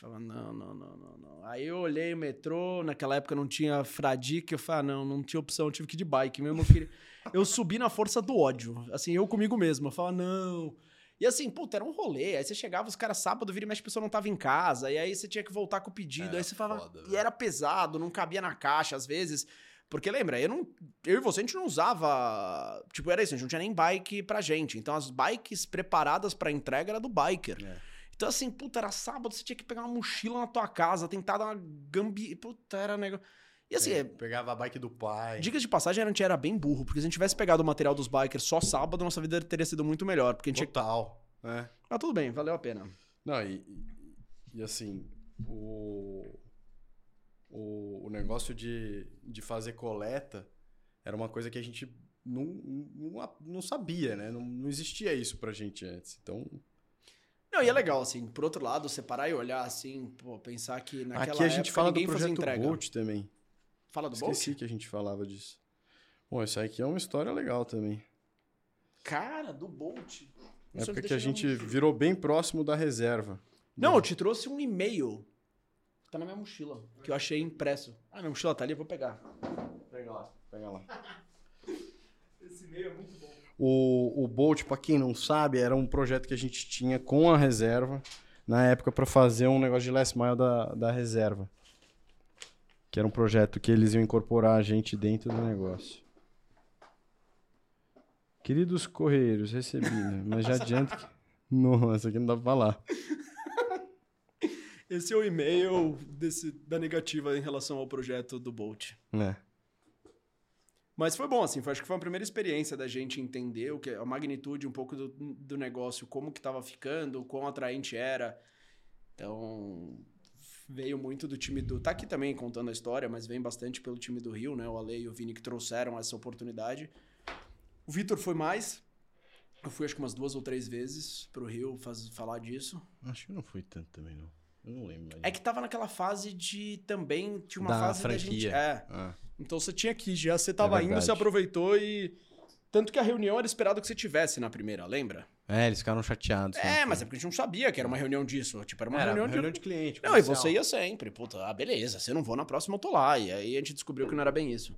Falei, não, não, não, não, não. Aí eu olhei o metrô, naquela época não tinha Fradique, eu falei, ah, não, não tinha opção, eu tive que ir de bike mesmo. Eu, queria... <laughs> eu subi na força do ódio, assim, eu comigo mesmo. Eu falava, não. E assim, puta, era um rolê. Aí você chegava, os caras sábado, vira e mexe, a pessoa não tava em casa. E aí você tinha que voltar com o pedido. Era aí você falava. foda, e era pesado, não cabia na caixa, às vezes. Porque lembra, eu, não, eu e você, a gente não usava. Tipo, era isso, a gente não tinha nem bike pra gente. Então as bikes preparadas pra entrega era do biker. É. Então, assim, puta, era sábado, você tinha que pegar uma mochila na tua casa, tentar dar uma gambi. Puta, era negócio. E assim, É, é, pegava a bike do pai. dicas de passagem, a gente era bem burro, porque se a gente tivesse pegado o material dos bikers só sábado, nossa vida teria sido muito melhor. Porque a gente tinha. Total. É. Ah, tudo bem, valeu a pena. Não, e, e- e assim, o, o, o negócio de, de fazer coleta era uma coisa que a gente não, não, não sabia, né? Não, não existia isso pra gente antes. Então, Não, e é legal, assim, por outro lado, separar e olhar, assim, pô, pensar que naquela aqui a gente época fala do projeto entrega. Bolt também. Fala do Bolt? Esqueci que a gente falava disso. Bom, isso aqui é uma história legal também. Cara, do Bolt. Não É porque a gente virou bem próximo da reserva. Não, eu te trouxe um e-mail. Tá na minha mochila, que eu achei impresso. Ah, minha mochila tá ali, eu vou pegar. Pega lá, pega lá. Esse e-mail é muito. O, o Bolt, pra quem não sabe, era um projeto que a gente tinha com a reserva na época pra fazer um negócio de last mile da, da reserva. Que era um projeto que eles iam incorporar a gente dentro do negócio. Queridos correiros, recebi, né? Mas já adianto que. <laughs> Nossa, aqui não dá pra falar. Esse é o e-mail desse, da negativa em relação ao projeto do Bolt. É. Mas foi bom, assim, foi, acho que foi uma primeira experiência da gente entender o que, a magnitude um pouco do, do negócio, como que tava ficando, quão atraente era. Então, veio muito do time do... Tá aqui também contando a história, mas vem bastante pelo time do Rio, né? O Ale e o Vini que trouxeram essa oportunidade. O Vitor foi mais. Eu fui acho que umas duas ou três vezes pro Rio faz, falar disso. Acho que não fui tanto também, não. Eu não lembro. mais. É que tava naquela fase de também... Tinha uma Da fase da gente... franquia. É, Ah, então você tinha que ir já, você tava indo, verdade. você aproveitou e. Tanto que a reunião era esperado que você tivesse na primeira, lembra? É, eles ficaram chateados. É, mas é porque a gente não sabia que era uma reunião disso. Tipo, era uma Era reunião, reunião, de. de cliente. Não, e você ia sempre. Puta, ah, beleza, se eu não vou na próxima, eu tô lá. E aí a gente descobriu que não era bem isso.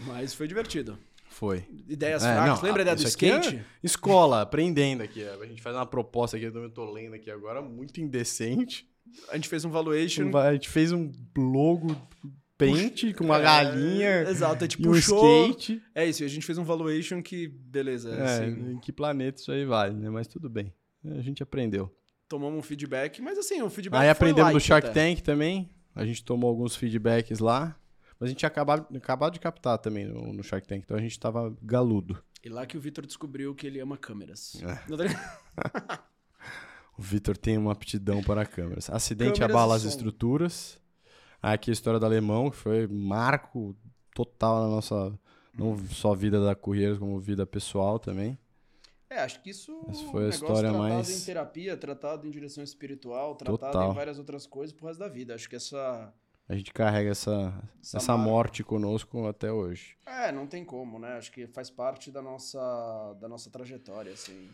Mas foi divertido. Foi. Ideias É, fracas. não, Lembra a ideia do é- skate? Escola, aprendendo aqui. A gente faz uma proposta aqui, eu também tô lendo aqui agora, muito indecente. A gente fez um valuation. A gente fez um logo com uma É, galinha Exato, a gente e um puxou. skate. É isso, a gente fez um valuation que, beleza, É, assim, em que planeta isso aí vale, né? Mas tudo bem. A gente aprendeu. tomamos um feedback, mas assim, o feedback Aí aprendemos do light Shark até. Tank também. A gente tomou alguns feedbacks lá. Mas a gente tinha acabado, acabado de captar também no, no Shark Tank, então a gente tava galudo. E lá que o Vitor descobriu que ele ama câmeras. É. <laughs> <laughs> O Vitor tem uma aptidão para câmeras. Acidente Câmeras abala as estruturas. Aqui a história do alemão, que foi marco total na nossa, não só vida da Correios, como vida pessoal também. É, acho que isso Essa é um foi a história tratado mais- em terapia, tratado em direção espiritual, tratado Total. em várias outras coisas pro resto da vida. Acho que essa. A gente carrega essa, Essa essa, morte conosco até hoje. É, não tem como, né? Acho que faz parte da nossa, da nossa trajetória, assim.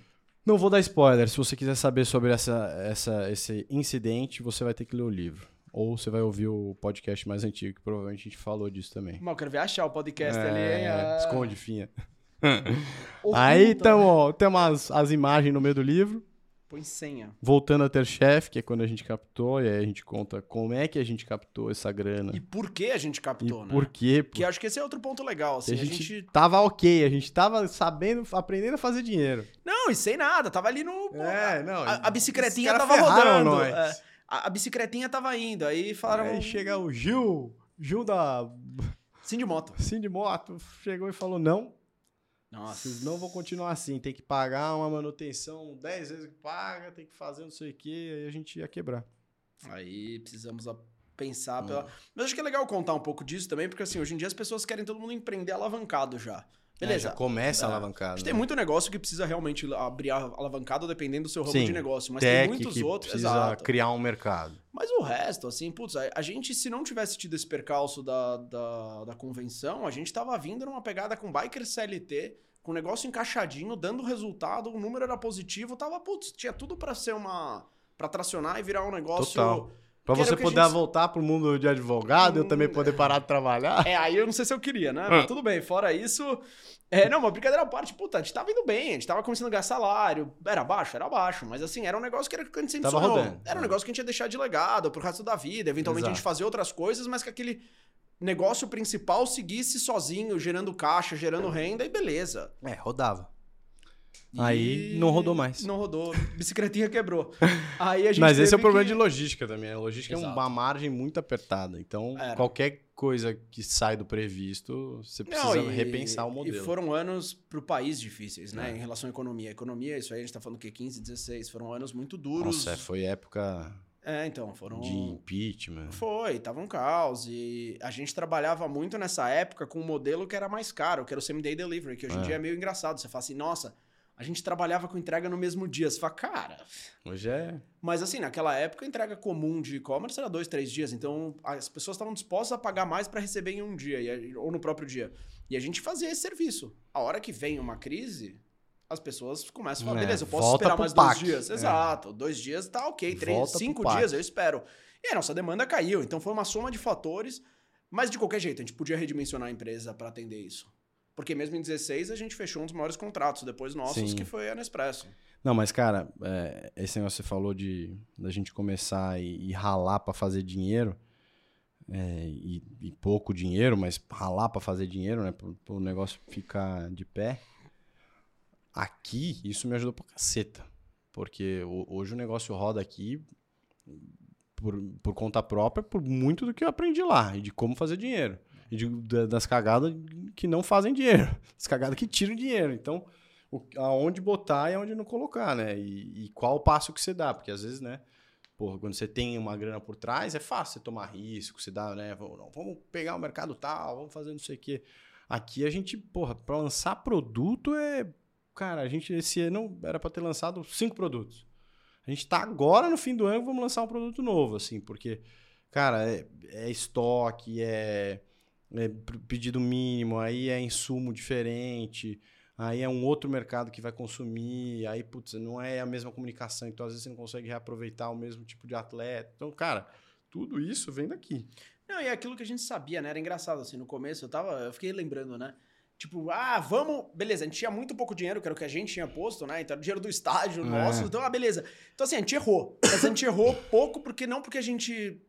Não vou dar spoiler. Se você quiser saber sobre essa, essa, esse incidente, você vai ter que ler o livro. Ou você vai ouvir o podcast mais antigo, que provavelmente a gente falou disso também. Mas eu quero ver achar o podcast ali? É, Ah, Esconde, finha. <laughs> Aí né? tamo, temos as, as imagens no meio do livro. Põe senha. Voltando a ter chefe, que é quando a gente captou, e aí a gente conta como é que a gente captou essa grana. E por que a gente E captou, né? por quê? Porque acho que esse é outro ponto legal, assim. a, A gente gente... tava ok, a gente tava sabendo, aprendendo a fazer dinheiro. Não, e sem nada, tava ali no. É, não, A, a bicicletinha tava rodando. nós. é. A, a bicicletinha tava indo. Aí falaram. Aí chega o Gil, Gil da Sim de moto. Sim de Moto, chegou e falou: não, Nossa. vocês não vão continuar assim, tem que pagar uma manutenção 10 vezes que paga, tem que fazer não sei o que, aí a gente ia quebrar. Aí precisamos pensar pela. Mas acho que é legal contar um pouco disso também, porque assim, hoje em dia as pessoas querem todo mundo empreender alavancado já. Beleza. É, já começa É. alavancado. A gente né? tem muito negócio que precisa realmente abrir a- alavancado dependendo do seu ramo Sim, de negócio. Mas tem muitos outros. precisa Exato. criar um mercado. Mas o resto, assim, putz, a, a gente, se não tivesse tido esse percalço da, da, da convenção, a gente tava vindo numa pegada com biker CLT, com o negócio encaixadinho, dando resultado, o número era positivo, tava, putz, tinha tudo pra ser uma. pra tracionar e virar um negócio. Total. Pra você poder gente- voltar pro mundo de advogado e eu também poder parar de trabalhar. É, aí eu não sei se eu queria, né? Ah. Mas tudo bem, fora isso. É, não, uma brincadeira à parte, puta, a gente tava indo bem, a gente tava começando a ganhar salário. Era baixo? Era baixo. Mas assim, era um negócio que, era, que a gente sempre Tava sonhou. rodando. Era um negócio que a gente ia deixar de legado pro resto da vida. Eventualmente a gente Exato. fazer outras coisas, mas que aquele negócio principal seguisse sozinho, gerando caixa, gerando renda e beleza. É, rodava. E Aí não rodou mais. Não rodou. Bicicletinha quebrou. <laughs> Aí a gente Mas esse é o problema que- de logística também. A logística é Exato. uma margem muito apertada. Então, Era. qualquer coisa que sai do previsto, você precisa Não, e- repensar o E modelo. foram anos pro país difíceis, né? É. Em relação à economia. Economia, isso aí a gente tá falando que 15, 16, foram anos muito duros. Nossa, foi época É, então, foram. de impeachment. Foi, tava um caos. E a gente trabalhava muito nessa época com um modelo que era mais caro, que era o same-day delivery, que hoje em É. dia é meio engraçado. Você fala assim, nossa, a gente trabalhava com entrega no mesmo dia. Você fala, cara. Hoje é. Mas assim, naquela época a entrega comum de e-commerce era dois, três dias. Então as pessoas estavam dispostas a pagar mais para receber em um dia, ou no próprio dia. E a gente fazia esse serviço. A hora que vem uma crise. As pessoas começam a falar, É, beleza, eu posso esperar mais PAC. dois dias. É. Exato, dois dias tá ok, três, Volta cinco dias eu espero. E a nossa demanda caiu, então foi uma soma de fatores, mas de qualquer jeito, a gente podia redimensionar a empresa para atender isso. Porque mesmo em 16 a gente fechou um dos maiores contratos depois nossos, Sim. que foi a Nespresso. Não, mas, cara, é, esse negócio que você falou de da gente começar e, e ralar pra fazer dinheiro. é, e, e pouco dinheiro, mas ralar pra fazer dinheiro, né? Pro, pro negócio ficar de pé. Aqui, isso me ajudou pra caceta. Porque ho- hoje o negócio roda aqui por, por conta própria, por muito do que eu aprendi lá. E de como fazer dinheiro. De- da- das cagadas que não fazem dinheiro. <laughs> Das cagadas que tiram dinheiro. Então, o- aonde botar e aonde não colocar, né? E, e qual o passo que você dá, porque às vezes, né? Porra, quando você tem uma grana por trás, é fácil você tomar risco, você dá, né? Vamos, vamos pegar o mercado tal, vamos fazer não sei o quê. Aqui a gente, porra, pra lançar produto é. Cara, a gente esse ano era pra ter lançado cinco produtos. A gente tá agora no fim do ano vamos lançar um produto novo, assim, porque, cara, é, é estoque, é, é pedido mínimo, aí é insumo diferente, aí é um outro mercado que vai consumir, aí, putz, não é a mesma comunicação, então às vezes você não consegue reaproveitar o mesmo tipo de atleta. Então, cara, tudo isso vem daqui. Não, e é aquilo que a gente sabia, né? Era engraçado, assim, no começo eu tava. Eu fiquei lembrando, né? Tipo, ah, vamos. Beleza, a gente tinha muito pouco dinheiro, que era o que a gente tinha posto, né? Então era o dinheiro do estádio É. nosso. Então, ah, beleza. Então, assim, a gente errou. Mas a gente errou pouco, porque não porque a gente.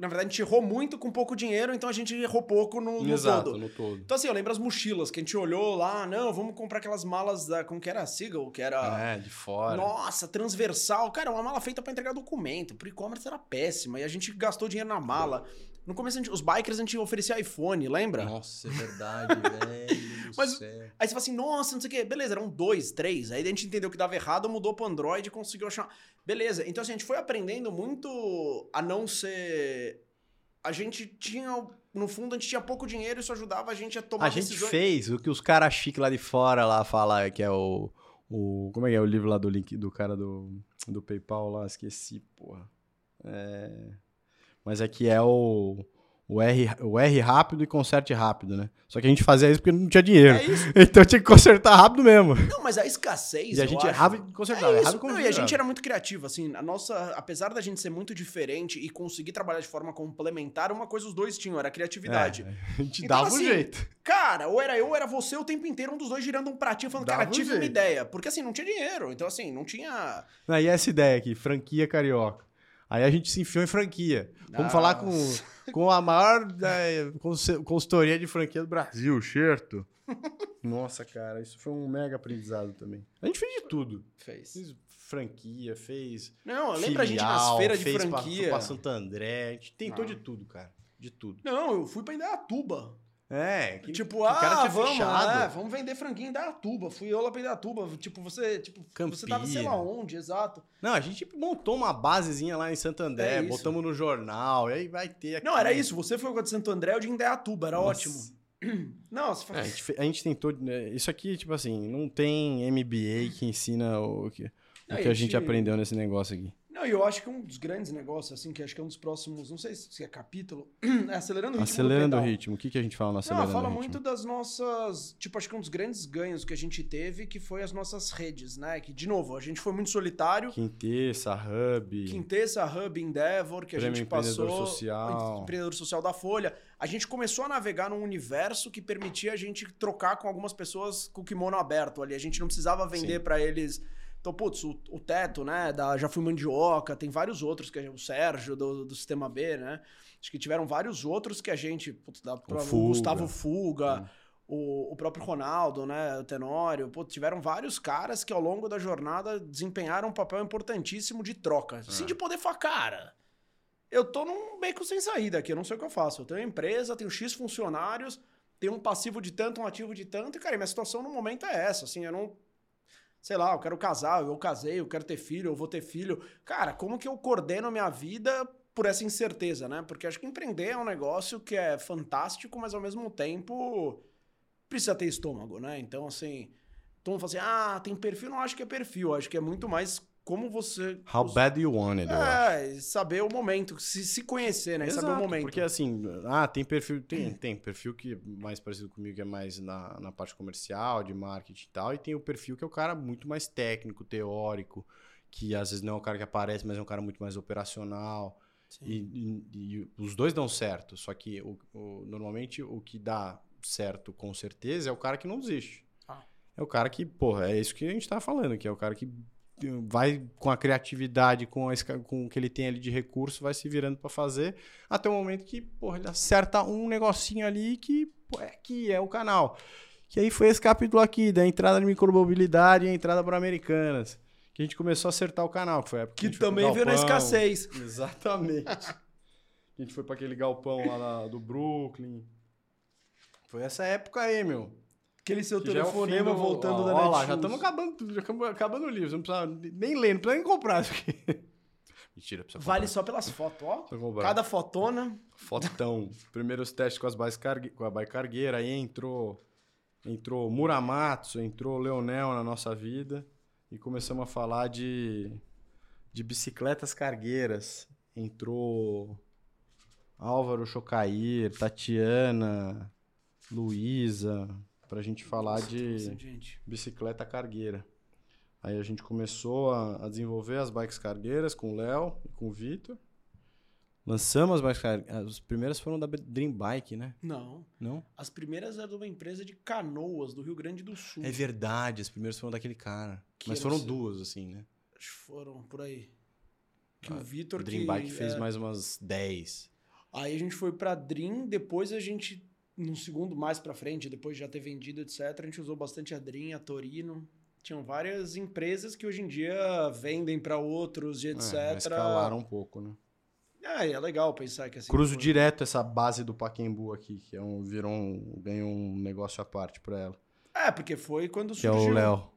Na verdade, a gente errou muito com pouco dinheiro, então a gente errou pouco no, no Exato, todo. no todo. Então, assim, eu lembro as mochilas que a gente olhou lá, não, vamos comprar aquelas malas da. Como que era? Seagull, que era. É, de fora. Nossa, transversal. Cara, uma mala feita pra entregar documento. Pro e-commerce era péssima. E a gente gastou dinheiro na mala. No começo, gente- os bikers a gente oferecia iPhone, lembra? Nossa, é verdade, <laughs> velho. Mas- céu. Aí você fala assim, nossa, não sei o quê. Beleza, eram dois, três. Aí a gente entendeu que dava errado, mudou pro Android e conseguiu achar. Beleza. Então, assim, a gente foi aprendendo muito a não ser. A gente tinha. No fundo, a gente tinha pouco dinheiro e isso ajudava a gente a tomar A gente decisões. fez o que os caras chiques lá de fora lá falam que é o, o. Como é que é o livro lá do link do cara do, do PayPal lá? Esqueci, porra. É, mas aqui é o. O R, o R rápido e conserte rápido, né? Só que a gente fazia isso porque não tinha dinheiro. É. <laughs> Então tinha que consertar rápido mesmo. Não, mas a escassez. E a gente errava e consertava. É errava e Não, e a gente era muito criativo, assim, a nossa, apesar da gente ser muito diferente e conseguir trabalhar de forma complementar, uma coisa os dois tinham, era a criatividade. É, a gente Então, dava um assim, jeito. Cara, ou era eu ou era você o tempo inteiro, um dos dois girando um pratinho falando, Dava cara, um tive uma jeito. ideia. Porque assim, não tinha dinheiro. Então, assim, não tinha. Aí essa ideia aqui, franquia carioca. Aí a gente se enfiou em franquia. Vamos Nossa. falar com, com a maior conse- consultoria de franquia do Brasil, certo? Nossa, cara, isso foi um mega aprendizado também. A gente fez de tudo. Fez. Fez franquia, fez. Não, lembra a gente nas filial, feiras de pra- franquia? foi pra Santo André. A gente tentou Ah. de tudo, cara. De tudo. Não, eu fui pra Indaiatuba. É, que, tipo, que o cara ah, tinha vamos, fechado. é, vamos vender franquia em Indaiatuba. Fui eu lá pra Indaiatuba. Tipo, você, tipo, você tava sei Campina. lá onde, exato. Não, a gente montou uma basezinha lá em Santo André, É botamos no jornal, e aí vai ter aqui. Não, era isso. Você foi com a de Santo André, eu de Indaiatuba. Era Nossa. ótimo. <clears throat> Não, você É, fala... a, gente, a gente tentou. né, Isso aqui, tipo assim, não tem MBA que ensina o que, o que a gente- aprendeu nesse negócio aqui. Não, e eu acho que um dos grandes negócios, assim, que acho que é um dos próximos, não sei se é capítulo, <clears throat> é acelerando o ritmo. Acelerando do o ritmo. O que, que a gente fala no acelerando Não, fala o ritmo? muito das nossas. Tipo, acho que um dos grandes ganhos que a gente teve que foi as nossas redes, né? Que, de novo, a gente foi muito solitário. Quinteça, Hub. Quintessa, Hub, Endeavor, que a gente Empreendedor passou. Social. Empreendedor Social da Folha. A gente começou a navegar num universo que permitia a gente trocar com algumas pessoas com o kimono aberto ali. A gente não precisava vender pra eles. Então, putz, o, o Teto, né? Da Já Fui Mandioca, tem vários outros, que gente- o Sérgio do, do Sistema B, né? Acho que tiveram vários outros que a gente. Putz, da, o Fuga. Gustavo Fuga. O, o próprio Ronaldo, né? O Tenório. Pô, tiveram vários caras que ao longo da jornada desempenharam um papel importantíssimo de troca. Assim, de poder falar, cara, eu tô num beco sem saída aqui, eu não sei o que eu faço. Eu tenho uma empresa, tenho X funcionários, tenho um passivo de tanto, um ativo de tanto, e, cara, minha situação no momento é essa, assim, eu não. Sei lá, eu quero casar, eu casei, eu quero ter filho, eu vou ter filho. Cara, como que eu coordeno minha vida por essa incerteza, né? Porque acho que empreender é um negócio que é fantástico, mas ao mesmo tempo precisa ter estômago, né? Então, assim, todo mundo fala assim, ah, tem perfil, não acho que é perfil, acho que é muito mais como você... How bad you want it. É, saber o momento, se, se conhecer, né? E saber o Exato, momento. Porque assim, ah, tem perfil, tem, tem perfil que é mais parecido comigo, que é mais na, na parte comercial, de marketing e tal, e tem o perfil que é o cara muito mais técnico, teórico, que às vezes não é um cara que aparece, mas é um cara muito mais operacional. E, e- e os dois dão certo, só que o, o- normalmente o que dá certo com certeza é o cara que não desiste. Ah. É o cara que, porra, é isso que a gente tá falando, que é o cara que vai com a criatividade, com, a, com o que ele tem ali de recurso, vai se virando pra fazer, até o momento que, porra, ele acerta um negocinho ali que, pô, é que é o canal. Que aí foi esse capítulo aqui, da entrada de micromobilidade e a entrada para Americanas. Que a gente começou a acertar o canal, que foi a época Que pro também veio na escassez. <laughs> Exatamente. a gente foi para aquele galpão lá do Brooklyn. Foi essa época aí, meu. Aquele seu é telefonema do- voltando ó, da ó lá, Netshoes. já estamos acabando, tudo, já acabamos acabando o livro. Você não precisa nem ler, não precisa nem comprar isso aqui. <laughs> Mentira, precisa Vale comprar. só pelas fotos, ó. Cada fotona. Fotão. Primeiros testes com, as bikes cargue... com a bike cargueira. Aí entrou, entrou Muramatsu, entrou Leonel na nossa vida. E começamos a falar de, de bicicletas cargueiras. Entrou Álvaro Chocair, Tatiana, Luísa, pra gente falar de gente. bicicleta cargueira. Aí a gente começou a, a desenvolver as bikes cargueiras com o Léo e com o Vitor. Lançamos as bikes cargueiras. As primeiras foram da Dream Bike, né? Não. Não? As primeiras eram de uma empresa de canoas do Rio Grande do Sul. É verdade, as primeiras foram daquele cara. Que Mas foram sei. duas, assim, né? Acho que foram por aí. Que Ah, o Vitor O Dream que, Bike fez é, mais umas 10. Aí a gente foi pra Dream, depois a gente, no segundo mais pra frente, depois de já ter vendido, etc., a gente usou bastante a a Torino. Tinham várias empresas que hoje em dia vendem pra outros, e etc. É, escalaram um pouco, né? É, e é legal pensar que assim. Cruzo foi- direto essa base do Paquembu aqui, que é um, virou um, ganhou um negócio à parte pra ela. É, porque foi quando Que é surgiu. o Léo.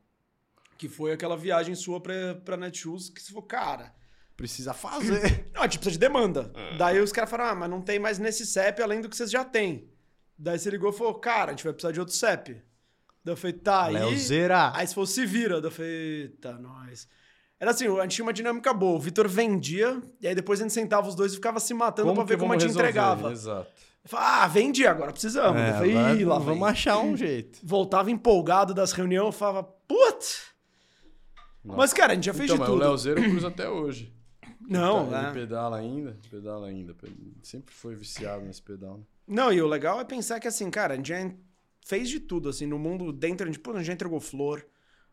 Que foi aquela viagem sua pra, pra Netshoes que você falou, cara, Precisa fazer. <clears throat> não, a gente precisa de demanda. É. Daí os caras falaram, ah, mas não tem mais nesse CEP além do que vocês já têm. Daí você ligou e falou, cara, a gente vai precisar de outro CEP. Daí eu falei, tá, aí... Aí se fosse se vira, daí eu falei, tá, nós. Era assim, a gente tinha uma dinâmica boa. O Vitor vendia, e aí depois a gente sentava os dois e ficava se matando pra ver como a gente resolver? entregava. Exato. Eu falava, ah, vendi, agora precisamos. É, eu falei, agora Ih, lá vamos vem. achar um jeito. <laughs> Voltava empolgado das reuniões, eu falava, putz! Mas, cara, a gente já fez então, de tudo. o Léozeiro eu cruzo até hoje. Não, Ele né? pedala ainda, pedala ainda. Sempre foi viciado nesse pedal. né? Não, e o legal é pensar que, assim, cara, a gente já fez de tudo, assim, no mundo dentro, a gente, pô, a gente já entregou flor,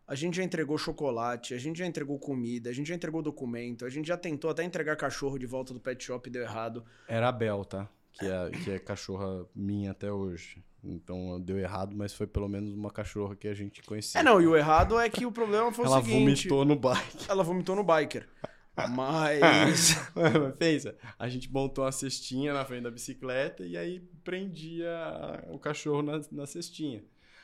a gente já entregou chocolate, a gente já entregou comida, a gente já entregou documento, a gente já tentou até entregar cachorro de volta do pet shop e deu errado. Era a Bel, tá? Que é, que é cachorra minha até hoje. Então deu errado, mas foi pelo menos uma cachorra que a gente conhecia. É, não, e o errado é que o problema foi Ela o seguinte... vomitou no bike. Ela vomitou no biker. <laughs> Mas... Pensa, a gente montou uma cestinha na frente da bicicleta e aí prendia o cachorro na, na cestinha.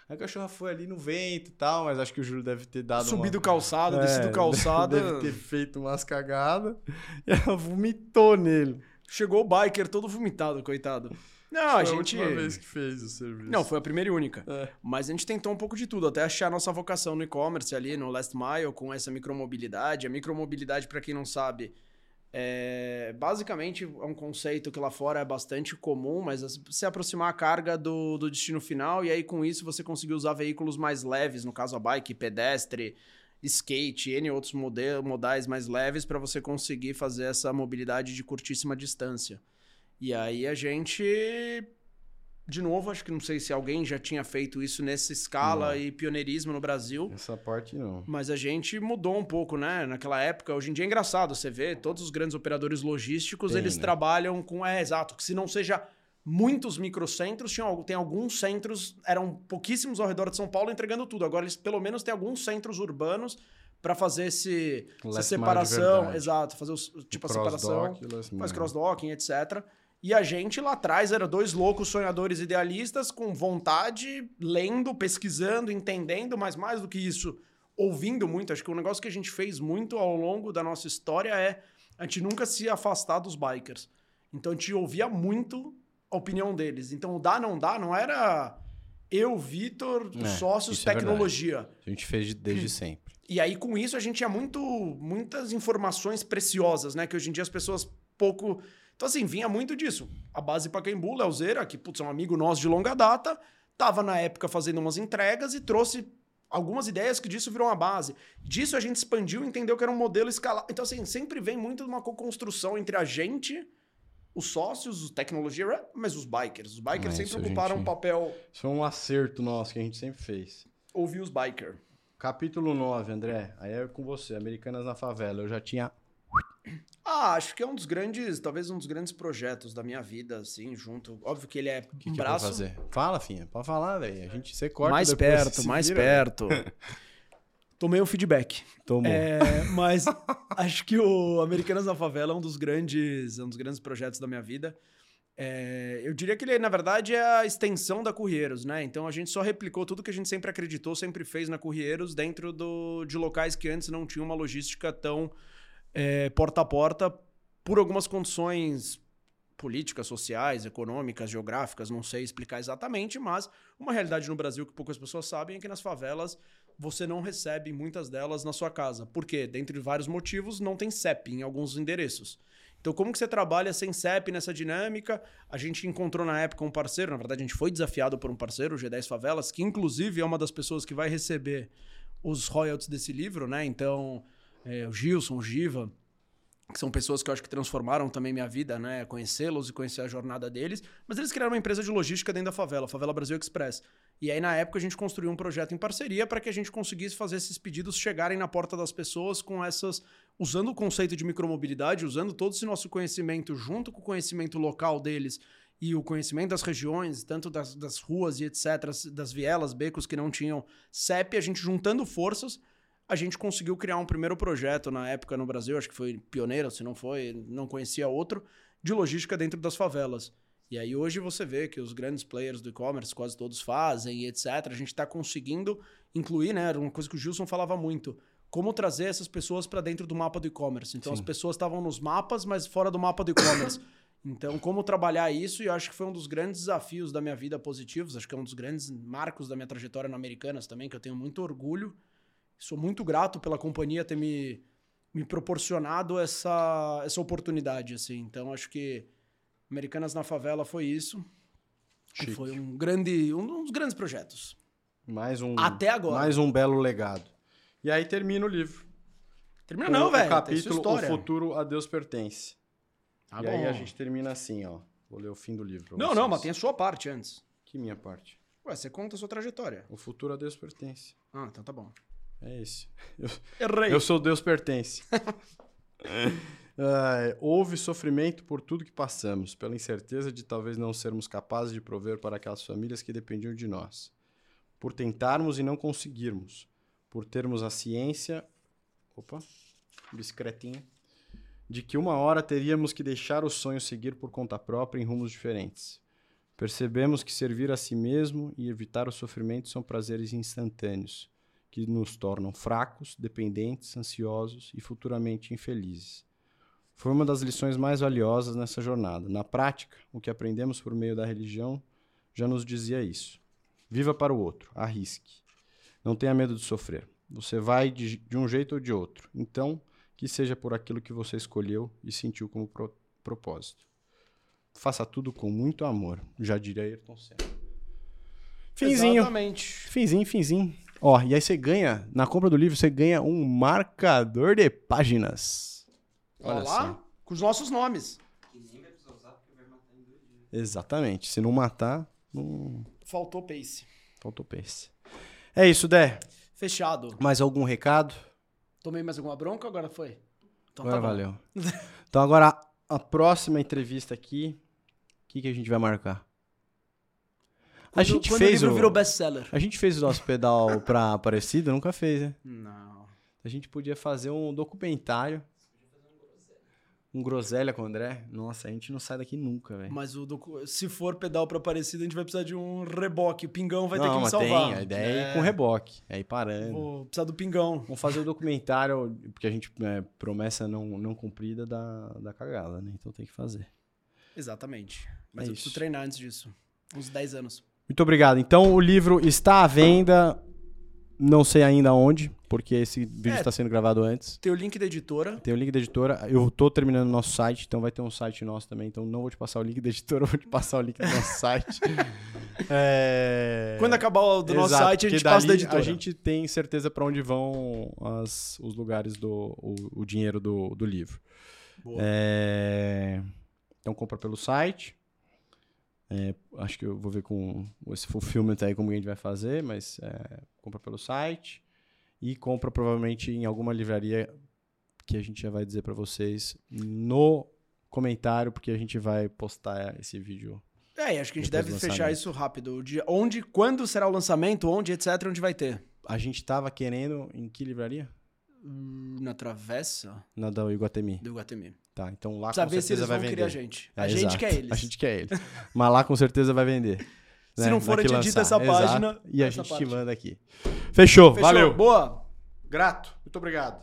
Aí a cachorra foi ali no vento e tal, mas acho que o Júlio deve ter dado Subido uma... calçada, É, descido calçada. Deve ter feito umas cagadas <laughs> e ela vomitou nele. Chegou o biker todo vomitado, coitado. Não, a Foi gente. última vez que fez o serviço. Não, foi a primeira e única. É. Mas a gente tentou um pouco de tudo, até achar a nossa vocação no e-commerce ali, no Last Mile, com essa micromobilidade. A micromobilidade, para quem não sabe, é basicamente é um conceito que lá fora é bastante comum, mas se aproximar a carga do, do destino final, e aí com isso você conseguir usar veículos mais leves, no caso a bike, pedestre, skate, N outros mode- modais mais leves, para você conseguir fazer essa mobilidade de curtíssima distância. E aí a gente de novo, acho que não sei se alguém já tinha feito isso nessa escala Não. e pioneirismo no Brasil. Essa parte não. Mas a gente mudou um pouco, né? Naquela época, hoje em dia é engraçado, você vê, todos os grandes operadores logísticos, Tem, eles né? trabalham com, é exato, que se não seja muitos microcentros, tinham, al- tem alguns centros, eram pouquíssimos ao redor de São Paulo entregando tudo. Agora eles pelo menos têm alguns centros urbanos para fazer esse, essa separação, exato, fazer os, tipo a separação faz mile. crossdocking, etc. E a gente lá atrás era dois loucos sonhadores idealistas com vontade, lendo, pesquisando, entendendo, mas mais do que isso, ouvindo muito. Acho que o negócio que a gente fez muito ao longo da nossa história é a gente nunca se afastar dos bikers. Então a gente ouvia muito a opinião deles. Então o dá, não dá, não era eu, Vitor, É, sócios, é verdade. tecnologia. A gente fez de- desde sempre. E aí, com isso, a gente tinha muito, muitas informações preciosas, né? Que hoje em dia as pessoas pouco. Então, assim, vinha muito disso. A base Pacaembu, Leozeira, que, putz, é um amigo nosso de longa data, tava na época fazendo umas entregas e trouxe algumas ideias que disso virou uma base. Disso a gente expandiu e entendeu que era um modelo escalar. Então, assim, sempre vem muito de uma co-construção entre a gente, os sócios, os tecnologia, mas os bikers. Os bikers É, sempre ocuparam gente- um papel Isso foi um acerto nosso que a gente sempre fez. ouvir os bikers. Capítulo 9, André. Aí é com você, Americanas na Favela. Eu já tinha. Ah, acho que é um dos grandes, talvez um dos grandes projetos da minha vida, assim, junto. Óbvio que ele é O que, um que eu vou braço fazer? Fala, filha. Pode falar, velho. A gente você corta mais perto, se mais vira, perto. <laughs> Tomei o feedback. Tomou. É, mas <laughs> acho que o Americanas na Favela é um dos grandes, é um dos grandes projetos da minha vida. É, eu diria que ele, na verdade, é a extensão da Currieiros, né? Então a gente só replicou tudo que a gente sempre acreditou, sempre fez na Currieiros dentro do, de locais que antes não tinham uma logística tão é, porta a porta por algumas condições políticas, sociais, econômicas, geográficas, não sei explicar exatamente, mas uma realidade no Brasil que poucas pessoas sabem é que nas favelas você não recebe muitas delas na sua casa. Por quê? Dentre vários motivos, não tem CEP em alguns endereços. Então, como que você trabalha sem CEP nessa dinâmica? A gente encontrou na época um parceiro, na verdade, a gente foi desafiado por um parceiro, o G10 Favelas, que inclusive é uma das pessoas que vai receber os royalties desse livro, né? Então, é, o Gilson, o Giva, que são pessoas que eu acho que transformaram também minha vida, né? Conhecê-los e conhecer a jornada deles. Mas eles criaram uma empresa de logística dentro da favela, Favela Brasil Express. E aí, na época, a gente construiu um projeto em parceria para que a gente conseguisse fazer esses pedidos chegarem na porta das pessoas com essas. usando o conceito de micromobilidade, usando todo esse nosso conhecimento junto com o conhecimento local deles e o conhecimento das regiões, tanto das, das ruas e etc., das vielas, becos que não tinham CEP, a gente juntando forças a gente conseguiu criar um primeiro projeto na época no Brasil, acho que foi pioneiro, se não foi, não conhecia outro, de logística dentro das favelas. E aí hoje você vê que os grandes players do e-commerce, quase todos fazem e etc. A gente está conseguindo incluir, né? Era uma coisa que o Gilson falava muito. Como trazer essas pessoas para dentro do mapa do e-commerce. Então Sim. as pessoas estavam nos mapas, mas fora do mapa do e-commerce. <coughs> Então, como trabalhar isso, e eu acho que foi um dos grandes desafios da minha vida positivos, acho que é um dos grandes marcos da minha trajetória na Americanas também, que eu tenho muito orgulho Sou muito grato pela companhia ter me, me proporcionado essa, essa oportunidade, assim. Então, acho que Americanas na Favela foi isso. Chique. foi um grande, um dos grandes projetos. Mais um. Até agora. Mais um belo legado. E aí termina o livro. Termina não, o velho. sua capítulo O futuro a Deus pertence. Tá e aí bom. a gente termina assim, ó. Vou ler o fim do livro. Não, vocês. não, mas tem a sua parte antes. Que minha parte? Ué, você conta a sua trajetória. O futuro a Deus pertence. Ah, então tá bom. É esse. Eu, Errei. eu sou Deus pertence. <laughs> Houve sofrimento por tudo que passamos, pela incerteza de talvez não sermos capazes de prover para aquelas famílias que dependiam de nós. Por tentarmos e não conseguirmos. Por termos a ciência. Opa, bicicletinha. De que uma hora teríamos que deixar o sonho seguir por conta própria em rumos diferentes. Percebemos que servir a si mesmo e evitar o sofrimento são prazeres instantâneos que nos tornam fracos, dependentes, ansiosos e futuramente infelizes. Foi uma das lições mais valiosas nessa jornada. Na prática, o que aprendemos por meio da religião já nos dizia isso. Viva para o outro, arrisque. Não tenha medo de sofrer. Você vai de, de um jeito ou de outro. Então, que seja por aquilo que você escolheu e sentiu como pro, propósito. Faça tudo com muito amor, já diria Ayrton Senna. Finzinho. Exatamente. Finzinho, finzinho. Ó, e aí você ganha, na compra do livro, você ganha um marcador de páginas. Olha Olha lá, só. com os nossos nomes. Que nem vai precisar usar porque vai matar em dois dias. Exatamente. Se não matar, não Faltou pace. faltou pace. É isso, Dé. Fechado. Mais algum recado? Tomei mais alguma bronca? Agora foi? Então agora tá valeu. <laughs> então agora a, a próxima entrevista aqui, o que, que a gente vai marcar? A Quando- gente quando fez o livro o virou best-seller. A gente fez o nosso pedal pra Aparecida, nunca fez, né? Não. A gente podia fazer um documentário. Um groselha com o André. Nossa, a gente não sai daqui nunca, velho. Mas o docu- se for pedal pra Aparecida, a gente vai precisar de um reboque. O Pingão vai ter não, que me salvar. tem. A ideia é É, ir com reboque. É ir parando. Vou precisar do Pingão. Vamos fazer o documentário, porque a gente, é, promessa não, não cumprida da, da cagada, né? Então tem que fazer. Exatamente. Mas É eu isso. preciso treinar antes disso. Uns 10 anos. Muito obrigado. Então o livro está à venda. Não sei ainda onde, porque esse vídeo É. está sendo gravado antes. Tem o link da editora. Tem o link da editora. Eu tô terminando o nosso site, então vai ter um site nosso também. Então não vou te passar o link da editora, <laughs> vou te passar o link do nosso site. <laughs> É... Quando acabar o do nosso Exato, site, a gente passa da editora. A gente tem certeza para onde vão as- os lugares do o, o dinheiro do, do livro. É, Então compra pelo site. É, acho que eu vou ver com esse fulfillment aí como a gente vai fazer, mas é, compra pelo site e compra provavelmente em alguma livraria que a gente já vai dizer para vocês no comentário, porque a gente vai postar esse vídeo. É, acho que a gente deve fechar isso rápido. Dia, onde, quando será o lançamento, onde, etc, onde vai ter? A gente tava querendo em que livraria? Na travessa Na da Iguatemi. do Guatemi. Tá, então lá Precisa com certeza eles vai vão vender. querer a gente. É, a gente exato. quer eles. <laughs> A gente quer eles. Mas lá com certeza vai vender. Se né? não for, a gente edita lançar. essa página, Exato. E a essa gente parte. te manda aqui. Fechou, Fechou. valeu. Boa. Grato. Muito obrigado.